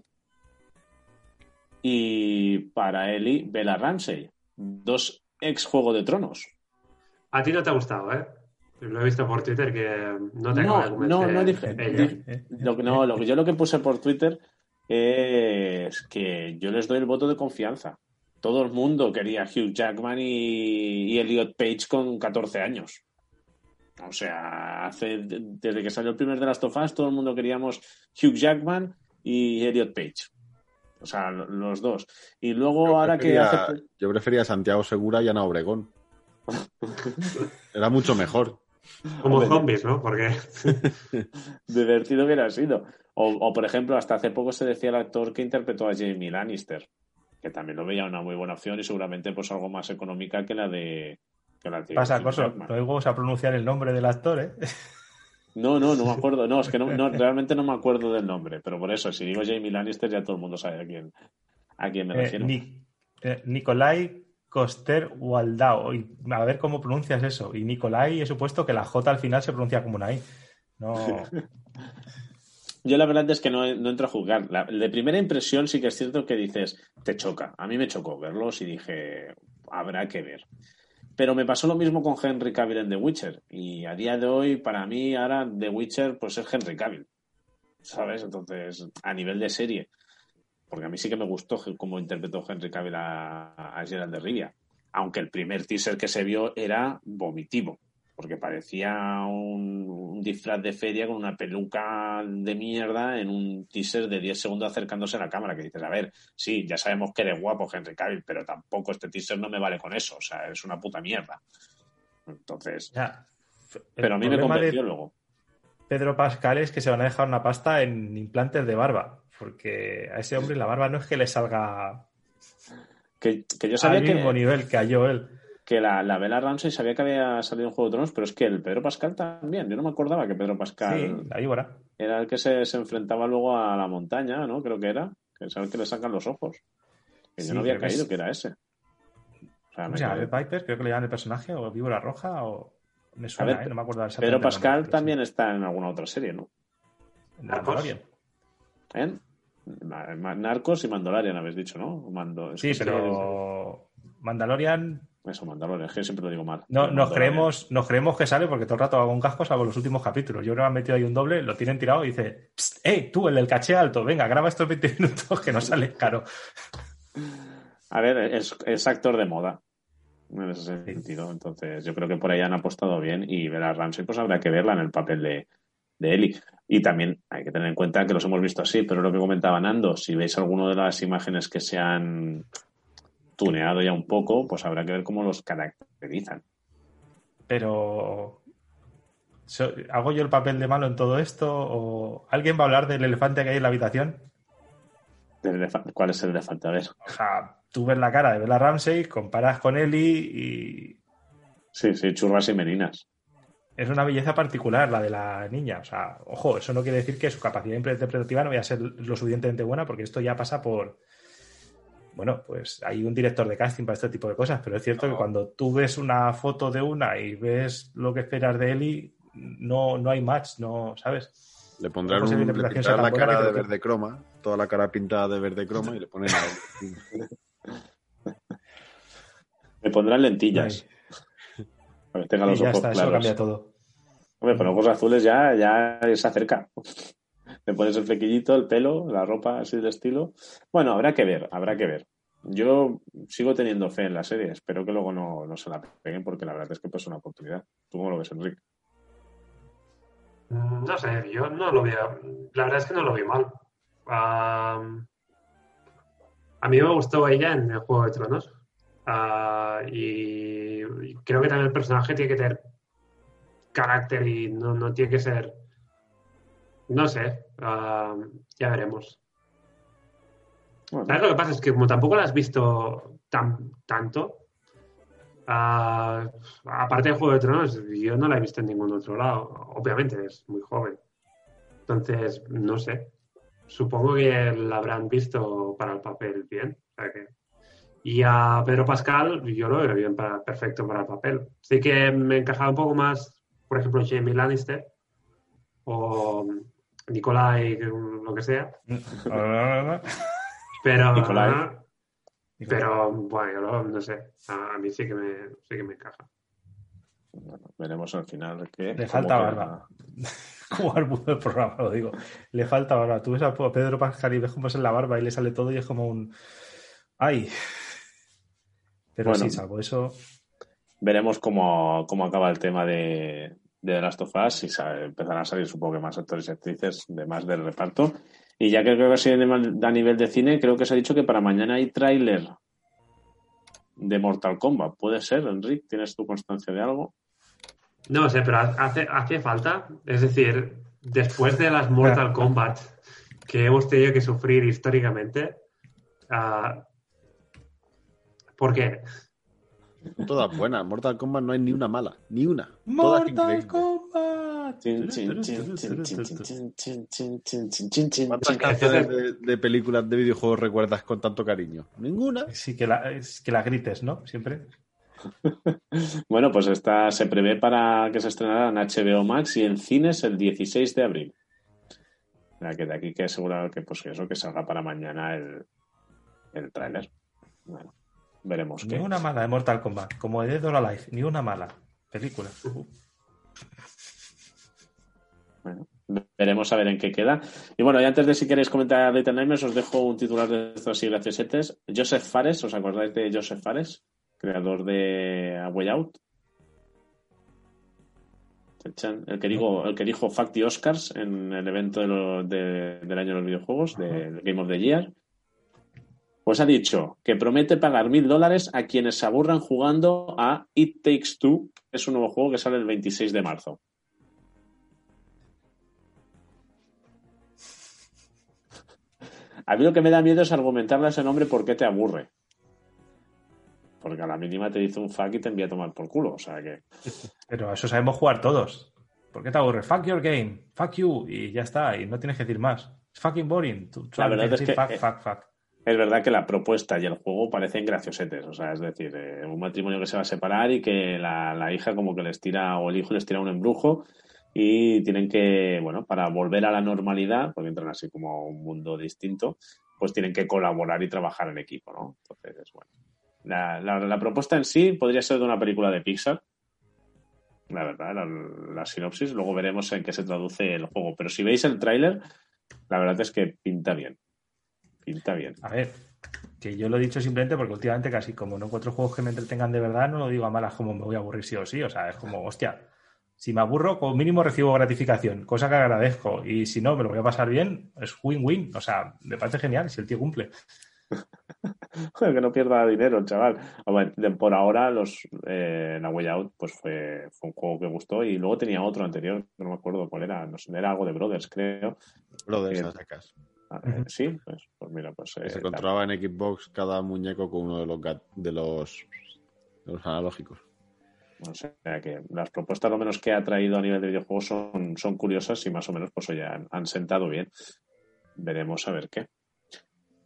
y para Eli Bella Ramsey, dos ex Juego de Tronos. A ti no te ha gustado, ¿eh? Lo he visto por Twitter que no te No, acaba de no, no dije- Lo no, lo que yo lo que puse por Twitter es que yo les doy el voto de confianza. Todo el mundo quería Hugh Jackman y, y Elliot Page con 14 años. O sea, hace, desde que salió el primer de las Us, todo el mundo queríamos Hugh Jackman y Elliot Page. O sea, lo- los dos. Y luego Yo ahora que hace... Yo prefería a Santiago Segura y Ana Obregón. Era mucho mejor. Como Hombre. zombies, ¿no? Porque divertido hubiera sido. O, o, por ejemplo, hasta hace poco se decía el actor que interpretó a Jamie Lannister, que también lo veía una muy buena opción y seguramente pues algo más económica que la de que la de Pasa, no vamos a pronunciar el nombre del actor, ¿eh? No, no, no me acuerdo. No, es que no, no, realmente no me acuerdo del nombre, pero por eso, si digo Jamie Lannister ya todo el mundo sabe a quién, a quién me Eh, refiero. Ni- eh, Nicolai Coster Waldau. A ver cómo pronuncias eso. Y Nicolai, he supuesto que la J al final se pronuncia como una I. No. Yo la verdad es que no, no entro a juzgar. La- de primera impresión sí que es cierto que dices, te choca. A mí me chocó verlos y dije, habrá que ver. Pero me pasó lo mismo con Henry Cavill en The Witcher. Y a día de hoy, para mí, ahora The Witcher pues es Henry Cavill. ¿Sabes? Entonces, a nivel de serie. Porque a mí sí que me gustó cómo interpretó Henry Cavill a, a Geralt de Rivia. Aunque el primer teaser que se vio era vomitivo porque parecía un, un disfraz de feria con una peluca de mierda en un teaser de 10 segundos acercándose a la cámara, que dices, a ver, sí, ya sabemos que eres guapo, Henry Cavill, pero tampoco este teaser no me vale con eso, o sea, es una puta mierda. Entonces, Ya. Pero a mí me convenció luego. Pedro Pascal es que se van a dejar una pasta en implantes de barba. Porque a ese hombre la barba no es que le salga Que, que yo sabía al mismo que, nivel que a Joel. Que la, la Bella Ramsey sabía que había salido en Juego de Tronos, pero es que el Pedro Pascal también. Yo no me acordaba que Pedro Pascal Sí, la víbora. era el que se, se enfrentaba luego a la montaña, ¿no? Creo que era. Que es el que le sacan los ojos. Que yo no había que caído es- que era ese. O sea, ¿Cómo me se llama? quedé- Red Viper, creo que le llaman el personaje, o víbora roja, o. Me A suena, ver, ¿eh? No me acuerdo exactamente Pedro el Pascal nombre, también está en alguna otra serie, ¿no? Mandalorian. ¿Eh? Ma- Ma- Narcos y Mandalorian habéis dicho, ¿no? Mando, Sí, pero. Mandalorian. Eso, Mandalorian, es que siempre lo digo mal. No, nos, creemos, nos creemos que sale porque todo el rato hago un casco salvo los últimos capítulos. Yo creo que han metido ahí un doble, lo tienen tirado y dice: "Psst, ¡Eh, tú, el del caché alto! Venga, graba estos 20 minutos que no sale caro. A ver, es, es actor de moda. En ese sentido. Entonces, yo creo que por ahí han apostado bien y ver a Ramsey, pues habrá que verla en el papel de, de Eli. Y también hay que tener en cuenta que los hemos visto así, pero lo que comentaba Nando, si veis alguno de las imágenes que se han tuneado ya un poco, pues habrá que ver cómo los caracterizan. Pero. ¿Hago yo el papel de malo en todo esto? ¿O alguien va a hablar del elefante que hay en la habitación? ¿Cuál es el elefante? A ver. O sea, tú ves la cara de Bella Ramsey, comparas con Ellie y Sí, sí, churras y meninas. es una belleza particular la de la niña. O sea, ojo, eso no quiere decir que su capacidad interpretativa no vaya a ser lo suficientemente buena, porque esto ya pasa por. Bueno, pues hay un director de casting para este tipo de cosas, pero es cierto que cuando tú ves una foto de una y ves lo que esperas de Ellie, no, no hay match, no, ¿sabes? Le pondrán Una un, le pintarán la cara de verde croma, toda la cara pintada de verde croma y le ponen Me pondrán lentillas. Para que tenga Y los ya ojos está, eso claros. cambia todo. Hombre, pero ojos azules ya, ya se acerca. Le pones el flequillito, el pelo, la ropa así de estilo. Bueno, habrá que ver, habrá que ver. Yo sigo teniendo fe en la serie. Espero que luego no, no se la peguen porque la verdad es que pues, es una oportunidad. ¿Tú cómo lo ves, Enrique? Mm, No sé, yo no lo veo. La verdad es que no lo vi mal. A mí me gustó ella en el Juego de Tronos. Ah, y creo que también el personaje tiene que tener carácter y no, no tiene que ser. No sé, am, ya veremos. Bueno, ¿Sabes lo que pasa? Es que como tampoco la has visto tan, tanto, Ah, aparte de Juego de Tronos, yo no la he visto en ningún otro lado. Obviamente es muy joven. Entonces, no sé. Supongo que la habrán visto para el papel bien. O sea que... Y a Pedro Pascal, yo lo veo bien, para, perfecto para el papel. Sí que me encajaba un poco más, por ejemplo, Jamie Lannister o Nicolai, lo que sea. Pero, Nicolai. pero bueno, yo lo- no sé. A, a mí sí que me, sí que me encaja. Bueno, veremos al final que. Le falta barba. Como al mundo del programa, lo digo. Le falta barba. Tú ves a Pedro Pascal y ves cómo es en la barba y le sale todo y es como un. ¡Ay! Pero Bueno. sí, salvo eso. Veremos cómo, cómo acaba el tema de, de The Last of Us y empezarán a salir, supongo que más actores y actrices de más del reparto. Y ya que creo que ha sido a nivel de cine, creo que se ha dicho que para mañana hay tráiler de Mortal Kombat. ¿Puede ser, Enric? ¿Tienes tu constancia de algo? No sé, pero hace, hace falta. Es decir, después de las Mortal Kombat que hemos tenido que sufrir históricamente, ah, ¿por qué? Todas buenas. Mortal Kombat no hay ni una mala. Ni una. ¡Mortal Kombat! ¿Cuántas canciones de, películas de videojuegos recuerdas con tanto cariño? Ninguna. Sí, que la, que la grites, ¿no? Siempre. bueno, pues esta se prevé para que se estrenara en HBO Max y en cines el 16 de abril. O que de aquí que asegurado que pues eso que salga para mañana el, el tráiler. Bueno veremos Ni qué. una mala de Mortal Kombat. Como de Dead or Alive. Ni una mala. Película. Bueno, veremos a ver en qué queda. Y bueno, y antes de si queréis comentar Little Nightmares, os dejo un titular de estos y graciosetes. Joseph Fares, ¿os acordáis de Joseph Fares? Creador de A Way Out. El que, digo, el que dijo the Oscars en el evento de lo- de- del año de los videojuegos, del Game of the Year. Pues ha dicho que promete pagar mil dólares a quienes se aburran jugando a It Takes Two, que es un nuevo juego que sale el 26 de marzo. A mí lo que me da miedo es argumentarle a ese nombre por qué te aburre. Porque a la mínima te dice un fuck y te envía a tomar por culo. O sea que. Pero eso sabemos jugar todos. ¿Por qué te aburres? Fuck your game. Fuck you. Y ya está. Y no tienes que decir más. Es fucking boring. Tú La verdad es que, fuck, eh, fuck, fuck. Es verdad que la propuesta y el juego parecen graciosetes. O sea, es decir, eh, un matrimonio que se va a separar y que la, la hija como que les tira, o el hijo les tira un embrujo y tienen que, bueno, para volver a la normalidad, porque entran así como a un mundo distinto, pues tienen que colaborar y trabajar en equipo, ¿no? Entonces, bueno. La, la- propuesta en sí podría ser de una película de Pixar. La verdad, la, la sinopsis. Luego veremos en qué se traduce el juego. Pero si veis el tráiler, la verdad es que pinta bien. Pinta bien. A ver, que yo lo he dicho simplemente porque últimamente casi como no encuentro juegos que me entretengan de verdad, no lo digo a malas como me voy a aburrir sí o sí. O sea, es como, hostia, si me aburro, como mínimo recibo gratificación, cosa que agradezco. Y si no, me lo voy a pasar bien, es win-win. O sea, me parece genial si el tío cumple. Joder, que no pierda dinero, chaval. Hombre, de- por ahora, los eh, la Way Out pues fue, fue un juego que gustó y luego tenía otro anterior, no me acuerdo cuál era, no sé, era algo de Brothers, creo. De Eh, sacas. Eh, sí, pues, pues mira, pues eh, se tal. controlaba en Xbox cada muñeco con uno de los de los, de los analógicos. O sea que las propuestas, lo menos que ha traído a nivel de videojuegos, son, son curiosas y más o menos, pues oye, han, han sentado bien. Veremos a ver qué.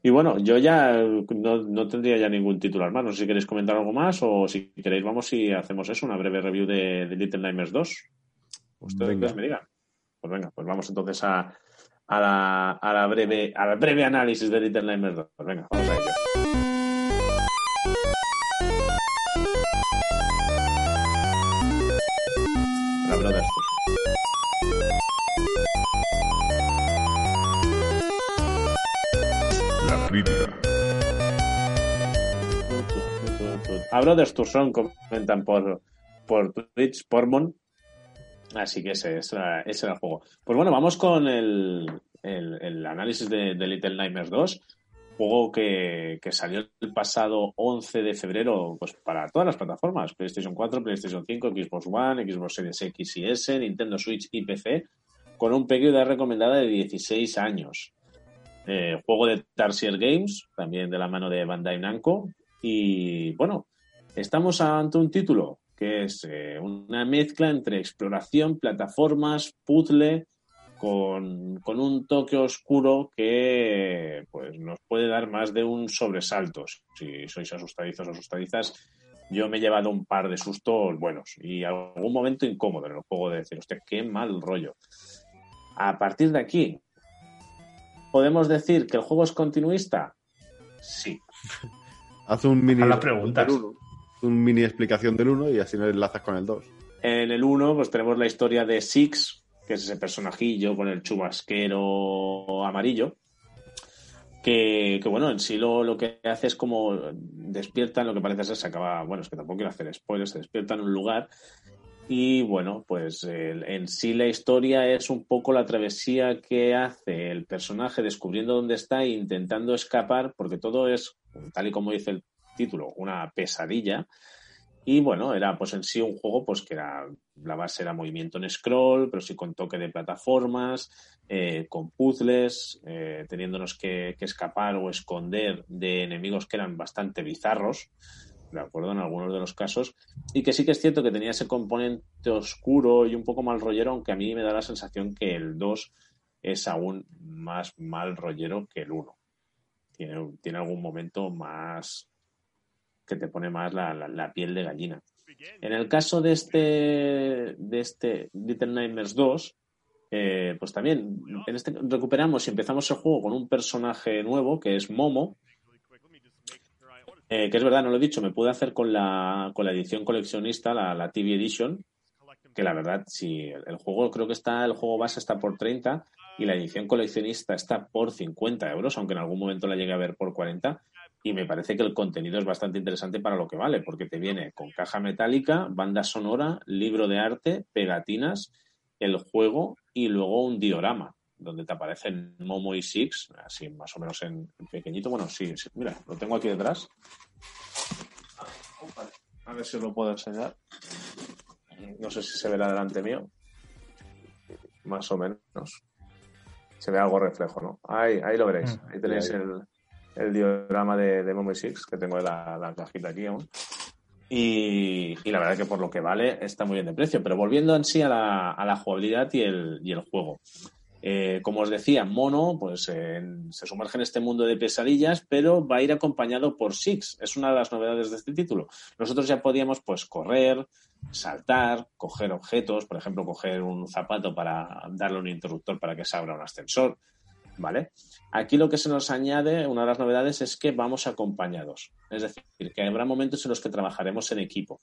Y bueno, yo ya no, no tendría ya ningún titular más. No sé si queréis comentar algo más o si queréis, vamos y hacemos eso, una breve review de, de Little Nightmares 2. Ustedes Venga. me digan. Pues venga, pues vamos entonces a, a, la, a, la breve, a la breve análisis de Little Nightmares 2. Pues venga, vamos a ello. La. A Brothers Tucson comentan por, por Twitch, por Mon. Así que ese, ese, era, el juego. Pues bueno, vamos con el, análisis de, Little Nightmares 2. Juego que, salió el pasado 11 de febrero pues para todas las plataformas. PlayStation 4, PlayStation 5, Xbox One, Xbox Series X y S, Nintendo Switch y PC. Con un pequeño de recomendada de 16 años. Eh, juego de Tarsier Games, también de la mano de Bandai Namco. Y bueno, Estamos ante un título que es eh, una mezcla entre exploración, plataformas, puzzle, con, con, un toque oscuro que pues, nos puede dar más de un sobresalto. Si sois asustadizos o asustadizas, yo me he llevado un par de sustos buenos y algún momento incómodo en el juego de decir, hostia, qué mal rollo. A partir de aquí, ¿podemos decir que el juego es continuista? Sí. Haz un mini, las preguntas. uno, un mini explicación del 1 y así lo enlazas con el 2. En el 1, pues tenemos la historia de Six, que es ese personajillo con el chubasquero amarillo. Que, bueno, en sí lo, lo, que hace es como despierta, lo que parece ser, se acaba, bueno, es que tampoco quiero hacer spoilers, se despierta en un lugar y bueno, pues en sí la historia es un poco la travesía que hace el personaje descubriendo dónde está e intentando escapar, porque todo es, tal y como dice el título, una pesadilla. Y bueno, era pues en sí un juego pues que era, la base era movimiento en scroll, pero sí con toque de plataformas, eh, con puzzles, eh, teniéndonos que, escapar o esconder de enemigos que eran bastante bizarros, de acuerdo, en algunos de los casos, y que sí que es cierto que tenía ese componente oscuro y un poco mal rollero, aunque a mí me da la sensación que el 2 es aún más mal rollero que el 1. Tiene, tiene algún momento más que te pone más la, la, la, piel de gallina. En el caso de este, de este Little Nightmares 2, eh, pues también en este recuperamos y empezamos el juego con un personaje nuevo que es Momo, eh, que es verdad, no lo he dicho, me pude hacer con la, con la edición coleccionista, la, la TV Edition, que la verdad, si el, el, juego creo que está, el juego base está por 30 y la edición coleccionista está por 50 euros, aunque en algún momento la llegué a ver por 40. Y me parece que el contenido es bastante interesante para lo que vale, porque te viene con caja metálica, banda sonora, libro de arte, pegatinas, el juego y luego un diorama donde te aparecen Momo y Six, así más o menos en, pequeñito. Bueno, sí, sí, mira, lo tengo aquí detrás. A ver si lo puedo enseñar. No sé si se verá delante mío. Más o menos. Se ve algo reflejo, ¿no? Ahí, ahí lo veréis. Ahí tenéis el, el diorama de, de Momo y Six, que tengo la, la cajita aquí aún. Y, la verdad que por lo que vale está muy bien de precio. Pero volviendo en sí a la, jugabilidad y el, juego. Eh, como os decía, Mono pues, se sumerge en este mundo de pesadillas, pero va a ir acompañado por Six. Es una de las novedades de este título. Nosotros ya podíamos pues, correr, saltar, coger objetos, por ejemplo, coger un zapato para darle un interruptor para que se abra un ascensor. ¿Vale? Aquí lo que se nos añade, una de las novedades, es que vamos acompañados. Es decir, que habrá momentos en los que trabajaremos en equipo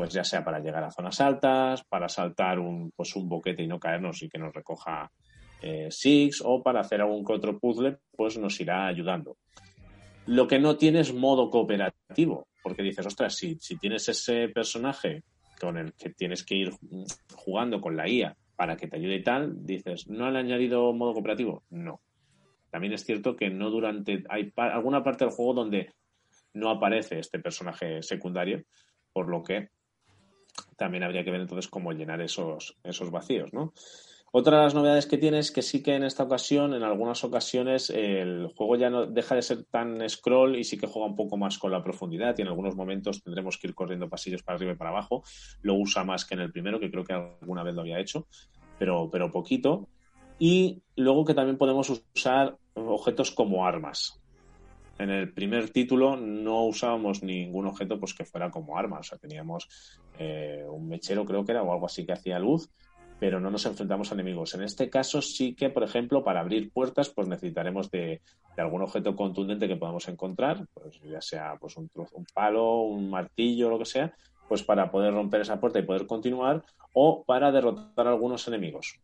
pues ya sea para llegar a zonas altas, para saltar un, pues un boquete y no caernos y que nos recoja eh, Six o para hacer algún otro puzzle, pues nos irá ayudando. Lo que no tiene es modo cooperativo, porque dices, ostras, si, si tienes ese personaje con el que tienes que ir jugando con la IA para que te ayude y tal, dices, ¿no han añadido modo cooperativo? No. También es cierto que no durante. Hay alguna parte del juego donde no aparece este personaje secundario, por lo que también habría que ver entonces cómo llenar esos, esos vacíos, ¿no? Otra de las novedades que tiene es que sí que en esta ocasión, en algunas ocasiones, el juego ya no deja de ser tan scroll y sí que juega un poco más con la profundidad y en algunos momentos tendremos que ir corriendo pasillos para arriba y para abajo. Lo usa más que en el primero, que creo que alguna vez lo había hecho, pero, pero poquito. Y luego que también podemos usar objetos como armas. En el primer título no usábamos ningún objeto pues que fuera como arma. O sea, teníamos eh, un mechero, creo que era, o algo así que hacía luz, pero no nos enfrentamos a enemigos. En este caso sí que, por ejemplo, para abrir puertas, pues necesitaremos de, algún objeto contundente que podamos encontrar, pues ya sea pues un, un palo, un martillo, lo que sea, pues para poder romper esa puerta y poder continuar, o para derrotar a algunos enemigos.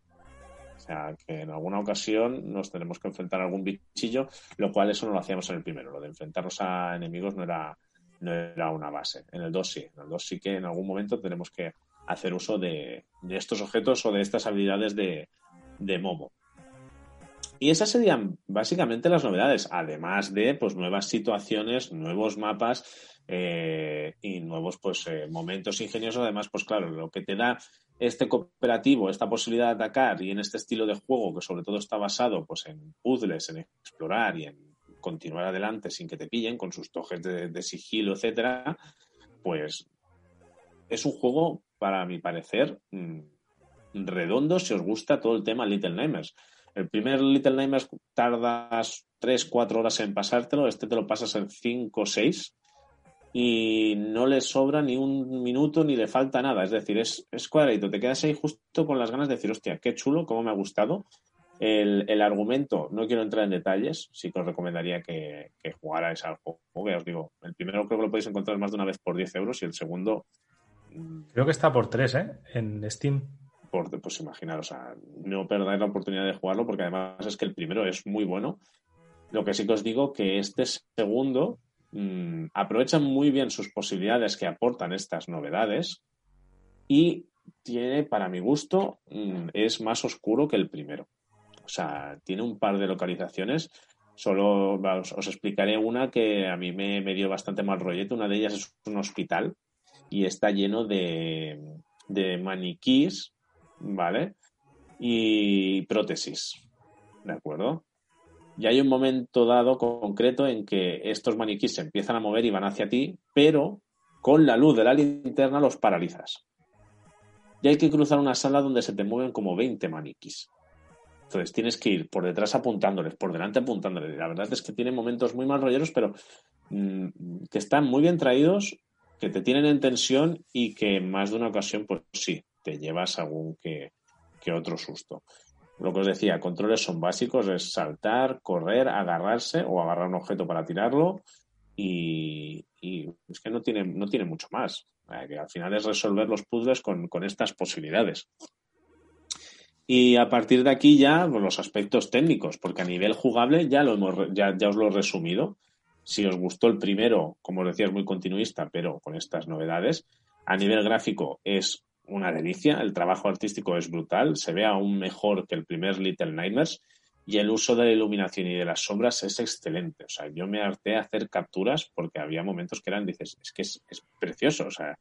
Sea, que en alguna ocasión nos tenemos que enfrentar a algún bichillo, lo cual eso no lo hacíamos en el primero. Lo de enfrentarnos a enemigos no era, no era una base. En el 2 sí. En el 2 sí que en algún momento tenemos que hacer uso de, de estos objetos o de estas habilidades de, de, Momo. Y esas serían básicamente las novedades, además de pues, nuevas situaciones, nuevos mapas eh, y nuevos pues, eh, momentos ingeniosos. Además, pues claro, lo que te da este cooperativo, esta posibilidad de atacar y en este estilo de juego que sobre todo está basado pues, en puzzles, en explorar y en continuar adelante sin que te pillen con sus toques de, sigilo, etcétera, pues es un juego, para mi parecer, mm, redondo si os gusta todo el tema Little Nightmares. El primer Little Nightmares tardas 3, 4 horas en pasártelo, este te lo pasas en 5 o 6 y no le sobra ni un minuto ni le falta nada. Es decir, es, es cuadradito. Te quedas ahí justo con las ganas de decir, hostia, qué chulo, cómo me ha gustado. El, el argumento, no quiero entrar en detalles, sí que os recomendaría que, que jugarais al juego. Ya os digo, el primero creo que lo podéis encontrar más de una vez por 10 euros y el segundo mm, Creo que está por 3, ¿eh? En Steam. por, pues imaginar, o sea, no perdáis la oportunidad de jugarlo porque además es que el primero es muy bueno. Lo que sí que os digo que este segundo mm, aprovecha muy bien sus posibilidades que aportan estas novedades y tiene, para mi gusto, mm, es más oscuro que el primero. O sea, tiene un par de localizaciones. Solo os, explicaré una que a mí me, me dio bastante mal rollete. Una de ellas es un hospital y está lleno de, de maniquís, ¿vale? Y prótesis, ¿de acuerdo? Y hay un momento dado concreto en que estos maniquís se empiezan a mover y van hacia ti, pero con la luz de la linterna los paralizas. Y hay que cruzar una sala donde se te mueven como 20 maniquís. Entonces tienes que ir por detrás apuntándoles, por delante apuntándoles. La verdad es que tiene momentos muy mal rolleros, pero mm, que están muy bien traídos, que te tienen en tensión y que más de una ocasión, pues sí, te llevas algún que otro susto. Lo que os decía, controles son básicos, es saltar, correr, agarrarse o agarrar un objeto para tirarlo y, es que no tiene, no tiene mucho más. Que al final es resolver los puzzles con, con estas posibilidades. Y a partir de aquí ya pues, los aspectos técnicos, porque a nivel jugable ya, lo hemos, ya, ya os lo he resumido. Si os gustó el primero, como os decía, es muy continuista, pero con estas novedades. A nivel gráfico es una delicia, el trabajo artístico es brutal, se ve aún mejor que el primer Little Nightmares y el uso de la iluminación y de las sombras es excelente. O sea, yo me harté a hacer capturas porque había momentos que eran, dices, es que es, es precioso. O sea,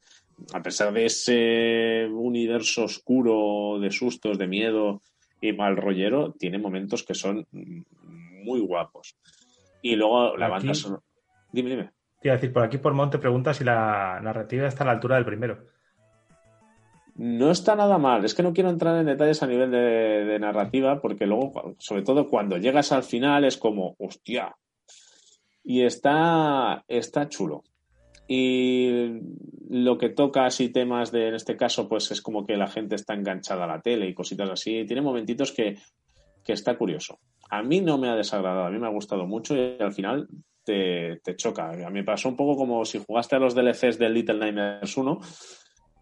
a pesar de ese universo oscuro de sustos, de miedo y mal rollero, tiene momentos que son muy guapos. Y luego la Aquí- banda sonora. Dime, dime. Te iba a decir, por aquí por Monte pregunta si la narrativa está a la altura del primero. No está nada mal. Es que no quiero entrar en detalles a nivel de, narrativa, porque luego, sobre todo cuando llegas al final, es como, hostia. Y está, está chulo. Y lo que toca así temas de, en este caso, pues es como que la gente está enganchada a la tele y cositas así. Tiene momentitos que, que está curioso. A mí no me ha desagradado, a mí me ha gustado mucho y al final te, te choca. A mí me pasó un poco como si jugaste a los DLCs del Little Nightmares 1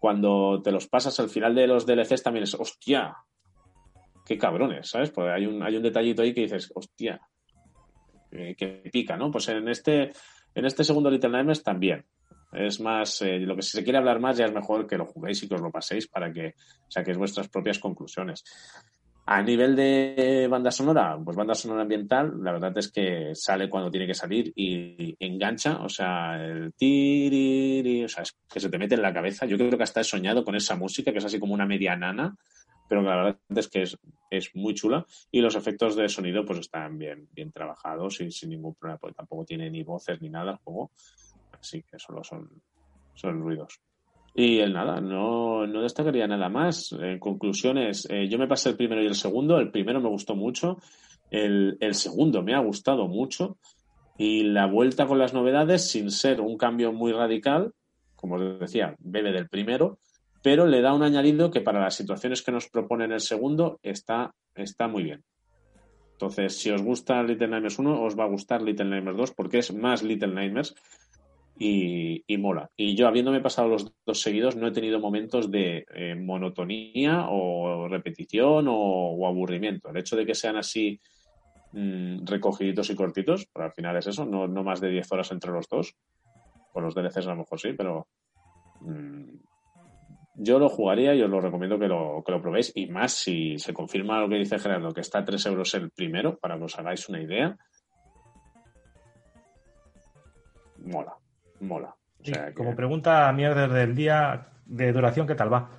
cuando te los pasas al final de los DLCs también es, hostia, qué cabrones, ¿sabes? Porque hay un, hay un detallito ahí que dices, hostia, eh, que pica, ¿no? Pues en este, en este segundo Little Nightmares también. Es más, eh, lo que si se quiere hablar más ya es mejor que lo juguéis y que os lo paséis para que saquéis vuestras propias conclusiones. A nivel de banda sonora, pues banda sonora ambiental, la verdad es que sale cuando tiene que salir y engancha, o sea, el tiriri, o sea, es que se te mete en la cabeza. Yo creo que hasta he soñado con esa música, que es así como una media nana, pero la verdad es que es, es muy chula y los efectos de sonido pues están bien, bien trabajados y sin ningún problema, porque tampoco tiene ni voces ni nada el juego, así que solo son, son ruidos. Y el nada, no, no destacaría nada más. En conclusiones, eh, yo me pasé el primero y el segundo. El primero me gustó mucho. El, el segundo me ha gustado mucho. Y la vuelta con las novedades, sin ser un cambio muy radical, como os decía, bebe del primero, pero le da un añadido que para las situaciones que nos propone en el segundo está, está muy bien. Entonces, si os gusta Little Nightmares 1, os va a gustar Little Nightmares 2 porque es más Little Nightmares y, mola. Y yo, habiéndome pasado los dos seguidos, no he tenido momentos de eh, monotonía o repetición o, aburrimiento. El hecho de que sean así mm, recogiditos y cortitos, pero al final es eso, no, no más de 10 horas entre los dos. Con los DLCs a lo mejor sí, pero mm, yo lo jugaría y os lo recomiendo que lo, que lo probéis. Y más si se confirma lo que dice Gerardo, que está a 3 euros el primero, para que os hagáis una idea. Mola, mola. O sea, que- Como pregunta mierda del día de duración, ¿qué tal va?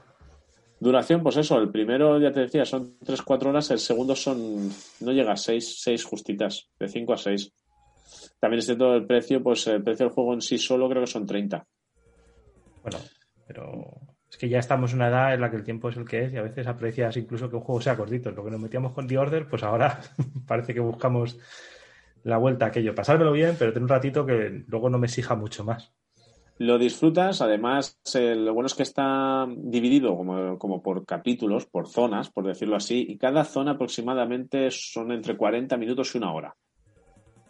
Duración, pues eso, el primero, ya te decía, son 3-4 horas, el segundo son, no llega a 6, 6 justitas, de 5 a 6. También es cierto el precio, pues el precio del juego en sí solo creo que son 30. Pero es que ya estamos en una edad en la que el tiempo es el que es y a veces aprecias incluso que un juego sea cortito. Lo que nos metíamos con The Order, pues ahora parece que buscamos la vuelta a aquello. Pasármelo bien, pero tener un ratito que luego no me exija mucho más. Lo disfrutas, además, eh, lo bueno es que está dividido como, como por capítulos, por zonas, por decirlo así, y cada zona aproximadamente son entre 40 minutos y una hora.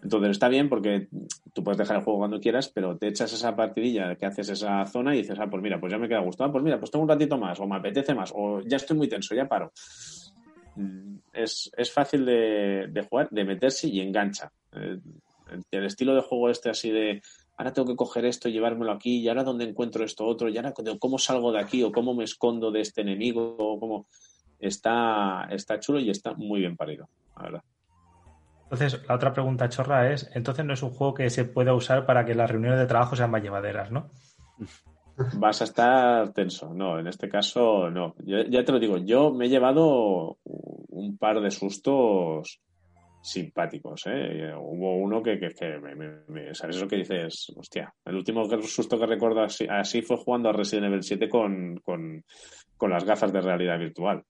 Entonces está bien porque tú puedes dejar el juego cuando quieras, pero te echas esa partidilla que haces esa zona y dices, ah, pues mira, pues ya me queda gustado, pues mira, pues tengo un ratito más, o me apetece más, o ya estoy muy tenso, ya paro. Mm, Es, es fácil de, de jugar, de meterse y engancha. Eh, El, estilo de juego este así de, ahora tengo que coger esto y llevármelo aquí, y ahora dónde encuentro esto otro, y ahora cómo salgo de aquí, o cómo me escondo de este enemigo, o cómo... Está, está chulo y está muy bien parido, la verdad. Entonces, la otra pregunta chorra es, entonces no es un juego que se pueda usar para que las reuniones de trabajo sean más llevaderas, ¿no? Vas a estar tenso. No, en este caso no. Yo, ya te lo digo, yo me he llevado un par de sustos simpáticos. ¿eh? Hubo uno que, que, que me, me- me- ¿sabes eso que dices? Hostia, el último susto que recuerdo así, así fue jugando a Resident Evil 7 con, con, con las gafas de realidad virtual.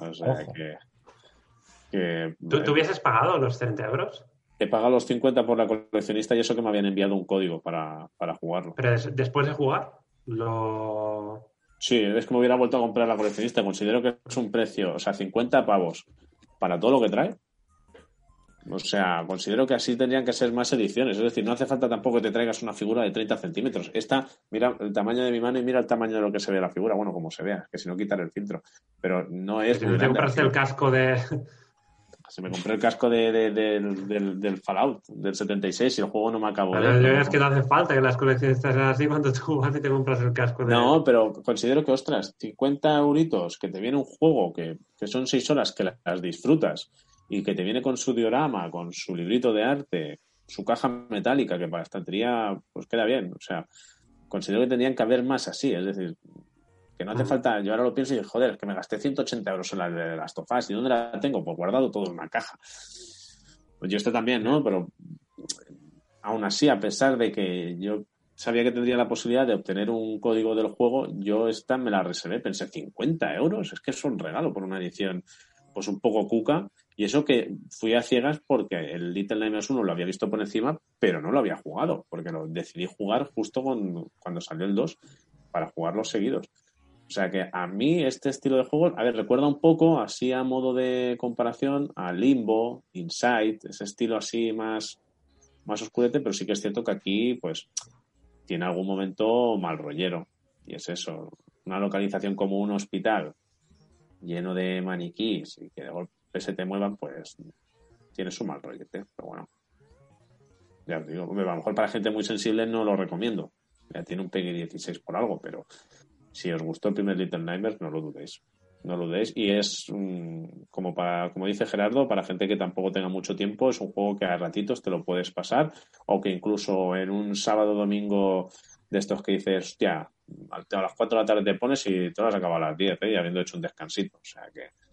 O sea Ojo. que... que ¿Tú, tú hubieses pagado los 30 euros? He pagado los 50 por la coleccionista y eso que me habían enviado un código para, para jugarlo. Pero des- después de jugar, lo... Sí, es que me hubiera vuelto a comprar la coleccionista. Considero que es un precio, o sea, 50 pavos para todo lo que trae. O sea, considero que así tendrían que ser más ediciones. Es decir, no hace falta tampoco que te traigas una figura de 30 centímetros. Esta, mira el tamaño de mi mano y mira el tamaño de lo que se ve la figura. Bueno, como se vea, que si no quitar el filtro. Pero no es. Si te compraste el casco de... Se me compré el casco de, de- del, del- del Fallout del 76 y el juego no me acabó. Pero yo es que no hace falta que las colecciones sean así cuando tú vas y te compras el casco de... No, pero considero que, ostras, 50 euritos, que te viene un juego que, que son 6 horas que las disfrutas y que te viene con su diorama, con su librito de arte, su caja metálica, que para estantería pues queda bien. O sea, considero que tendrían que haber más así, es decir, que no hace falta, yo ahora lo pienso y joder, es que me gasté 180 euros en la de las tofás, ¿y dónde la tengo? Pues guardado todo en una caja. Pues yo este también, ¿no? Pero aún así, a pesar de que yo sabía que tendría la posibilidad de obtener un código del juego, yo esta me la reservé, pensé 50 euros, es que es un regalo por una edición pues un poco cuca, y eso que fui a ciegas porque el Little Nightmares 1 lo había visto por encima, pero no lo había jugado, porque lo decidí jugar justo con- cuando salió el 2 para jugarlos seguidos. O sea que a mí este estilo de juego, a ver, recuerda un poco, así a modo de comparación, a Limbo, Inside, ese estilo así más, más oscurete, pero sí que es cierto que aquí, pues, tiene algún momento mal rollero. Y es eso, una localización como un hospital lleno de maniquís y que de golpe se te muevan, pues tiene su mal rollete. Pero bueno, ya os digo, a lo mejor para gente muy sensible no lo recomiendo. Ya tiene un PEGI 16 por algo, pero si os gustó el primer Little Nightmares, no lo dudéis. No lo dudéis. Y es, mm, como, para, como dice Gerardo, para gente que tampoco tenga mucho tiempo, es un juego que a ratitos te lo puedes pasar o que incluso en un sábado domingo de estos que dices, hostia, a las 4 de la tarde te pones y te lo has acabado a las 10, ¿eh? y habiendo hecho un descansito. O sea que, que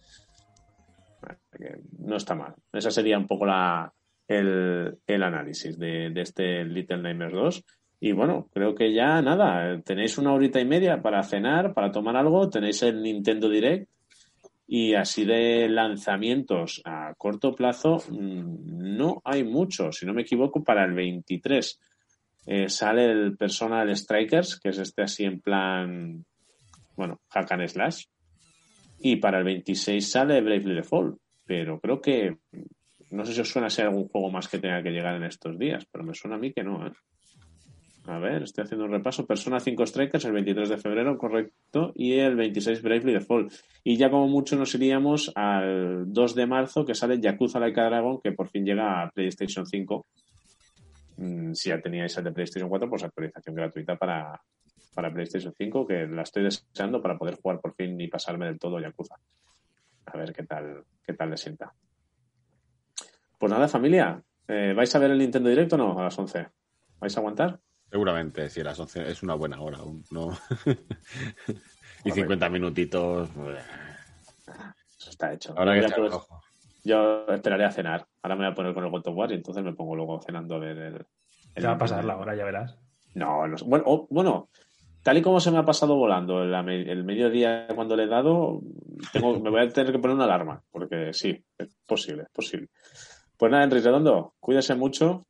no está mal. Esa sería un poco la, el, el análisis de, de este Little Nightmares 2. Y bueno, creo que ya nada, tenéis una horita y media para cenar, para tomar algo, tenéis el Nintendo Direct y así de lanzamientos a corto plazo mm, no hay mucho, si no me equivoco, para el 23 eh, sale el Personal Strikers, que es este así en plan, bueno, hack and slash, y para el 26 sale Bravely Default, pero creo que no sé si os suena a ser algún juego más que tenga que llegar en estos días, pero me suena a mí que no, ¿eh? A ver, estoy haciendo un repaso. Persona 5 Strikers el 23 de febrero, correcto, y el 26 Bravely Default. Y ya como mucho nos iríamos al 2 de marzo que sale Yakuza Like a Dragon, que por fin llega a PlayStation 5. Mm, si ya teníais el de PlayStation 4, pues actualización gratuita para, para PlayStation 5, que la estoy deseando para poder jugar por fin y pasarme del todo Yakuza. A ver qué tal, qué tal le sienta. Pues nada, familia, eh, ¿vais a ver el Nintendo Direct o no a las 11? ¿Vais a aguantar? Seguramente, si las 11 es una buena hora. No. y 50 minutitos. pues, Eso está hecho. Ahora que a rojo. Yo esperaré a cenar. Ahora me voy a poner con el God of War y entonces me pongo luego cenando a ver el. el Te va a pasar la hora, ya verás. No, no sé. Bueno, bueno, tal y como se me ha pasado volando el, el mediodía cuando le he dado, tengo, me voy a tener que poner una alarma, porque sí, es posible, es posible. Pues nada, Enrique Redondo, cuídese mucho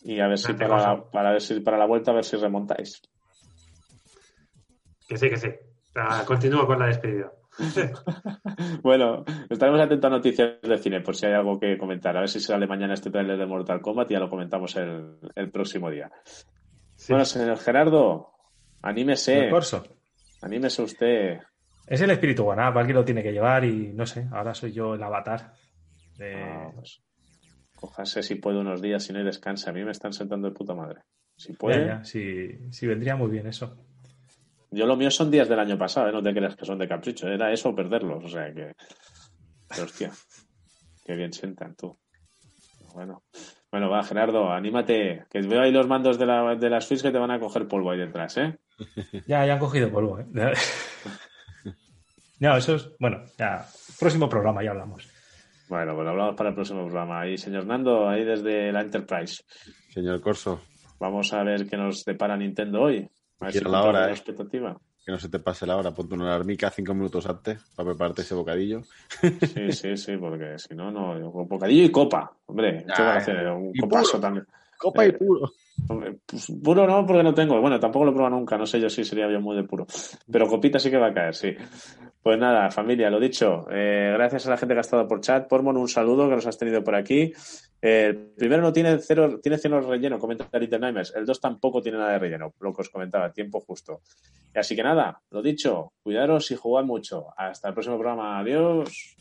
y a ver si para, José. para ver si para la vuelta a ver si remontáis. Que sí, que sí. Ah, continúo con la despedida. Bueno, estaremos atentos a noticias de cine por si hay algo que comentar. A ver si sale mañana este trailer de Mortal Kombat y ya lo comentamos el, el próximo día. Sí. Bueno, señor Gerardo, anímese, anímese usted. Es el espíritu Guanap, alguien lo tiene que llevar y no sé, ahora soy yo el avatar. de- Ah, pues, cójase si puede unos días y no y descanse. A mí me están sentando de puta madre. Si puede. Ya, ya, sí, sí, vendría muy bien eso. Yo lo mío son días del año pasado, ¿eh? no te creas que son de capricho. Era eso o perderlos. O sea que. Pero, hostia. Qué bien sientan tú. Bueno. Bueno, va, Gerardo, anímate. Que veo ahí los mandos de, la, de las Switch que te van a coger polvo ahí detrás, ¿eh? Ya, ya han cogido polvo, ¿eh? No, eso es. Bueno, ya. Próximo programa ya hablamos. Bueno, pues hablamos para el próximo programa. Ahí, señor Nando, ahí desde la Enterprise. Señor Corso, Vamos a ver qué nos depara Nintendo hoy. A ver Quiero si la hora, la ¿eh? expectativa. Que no se te pase la hora, ponte una alarmica cinco minutos antes para prepararte ese bocadillo. Sí, sí, sí, porque si no, no. Bocadillo y copa. Hombre, ¿qué va a hacer? Un copazo puro. también. Copa Eh, y puro. Hombre, pues, puro no, porque no tengo. Bueno, tampoco lo he probado nunca. No sé yo si sería yo muy de puro. Pero copita sí que va a caer, sí. Pues nada, familia, lo dicho. eh, gracias a la gente que ha estado por chat. Pormon, un saludo que nos has tenido por aquí. El primero no tiene cero, tiene cero relleno, comenta Little Nightmares. El dos tampoco tiene nada de relleno, lo que os comentaba, tiempo justo. Así que nada, lo dicho, cuidaros y jugad mucho. Hasta el próximo programa. Adiós.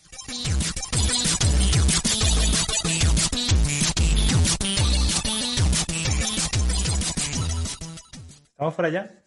¿Estamos fuera ya?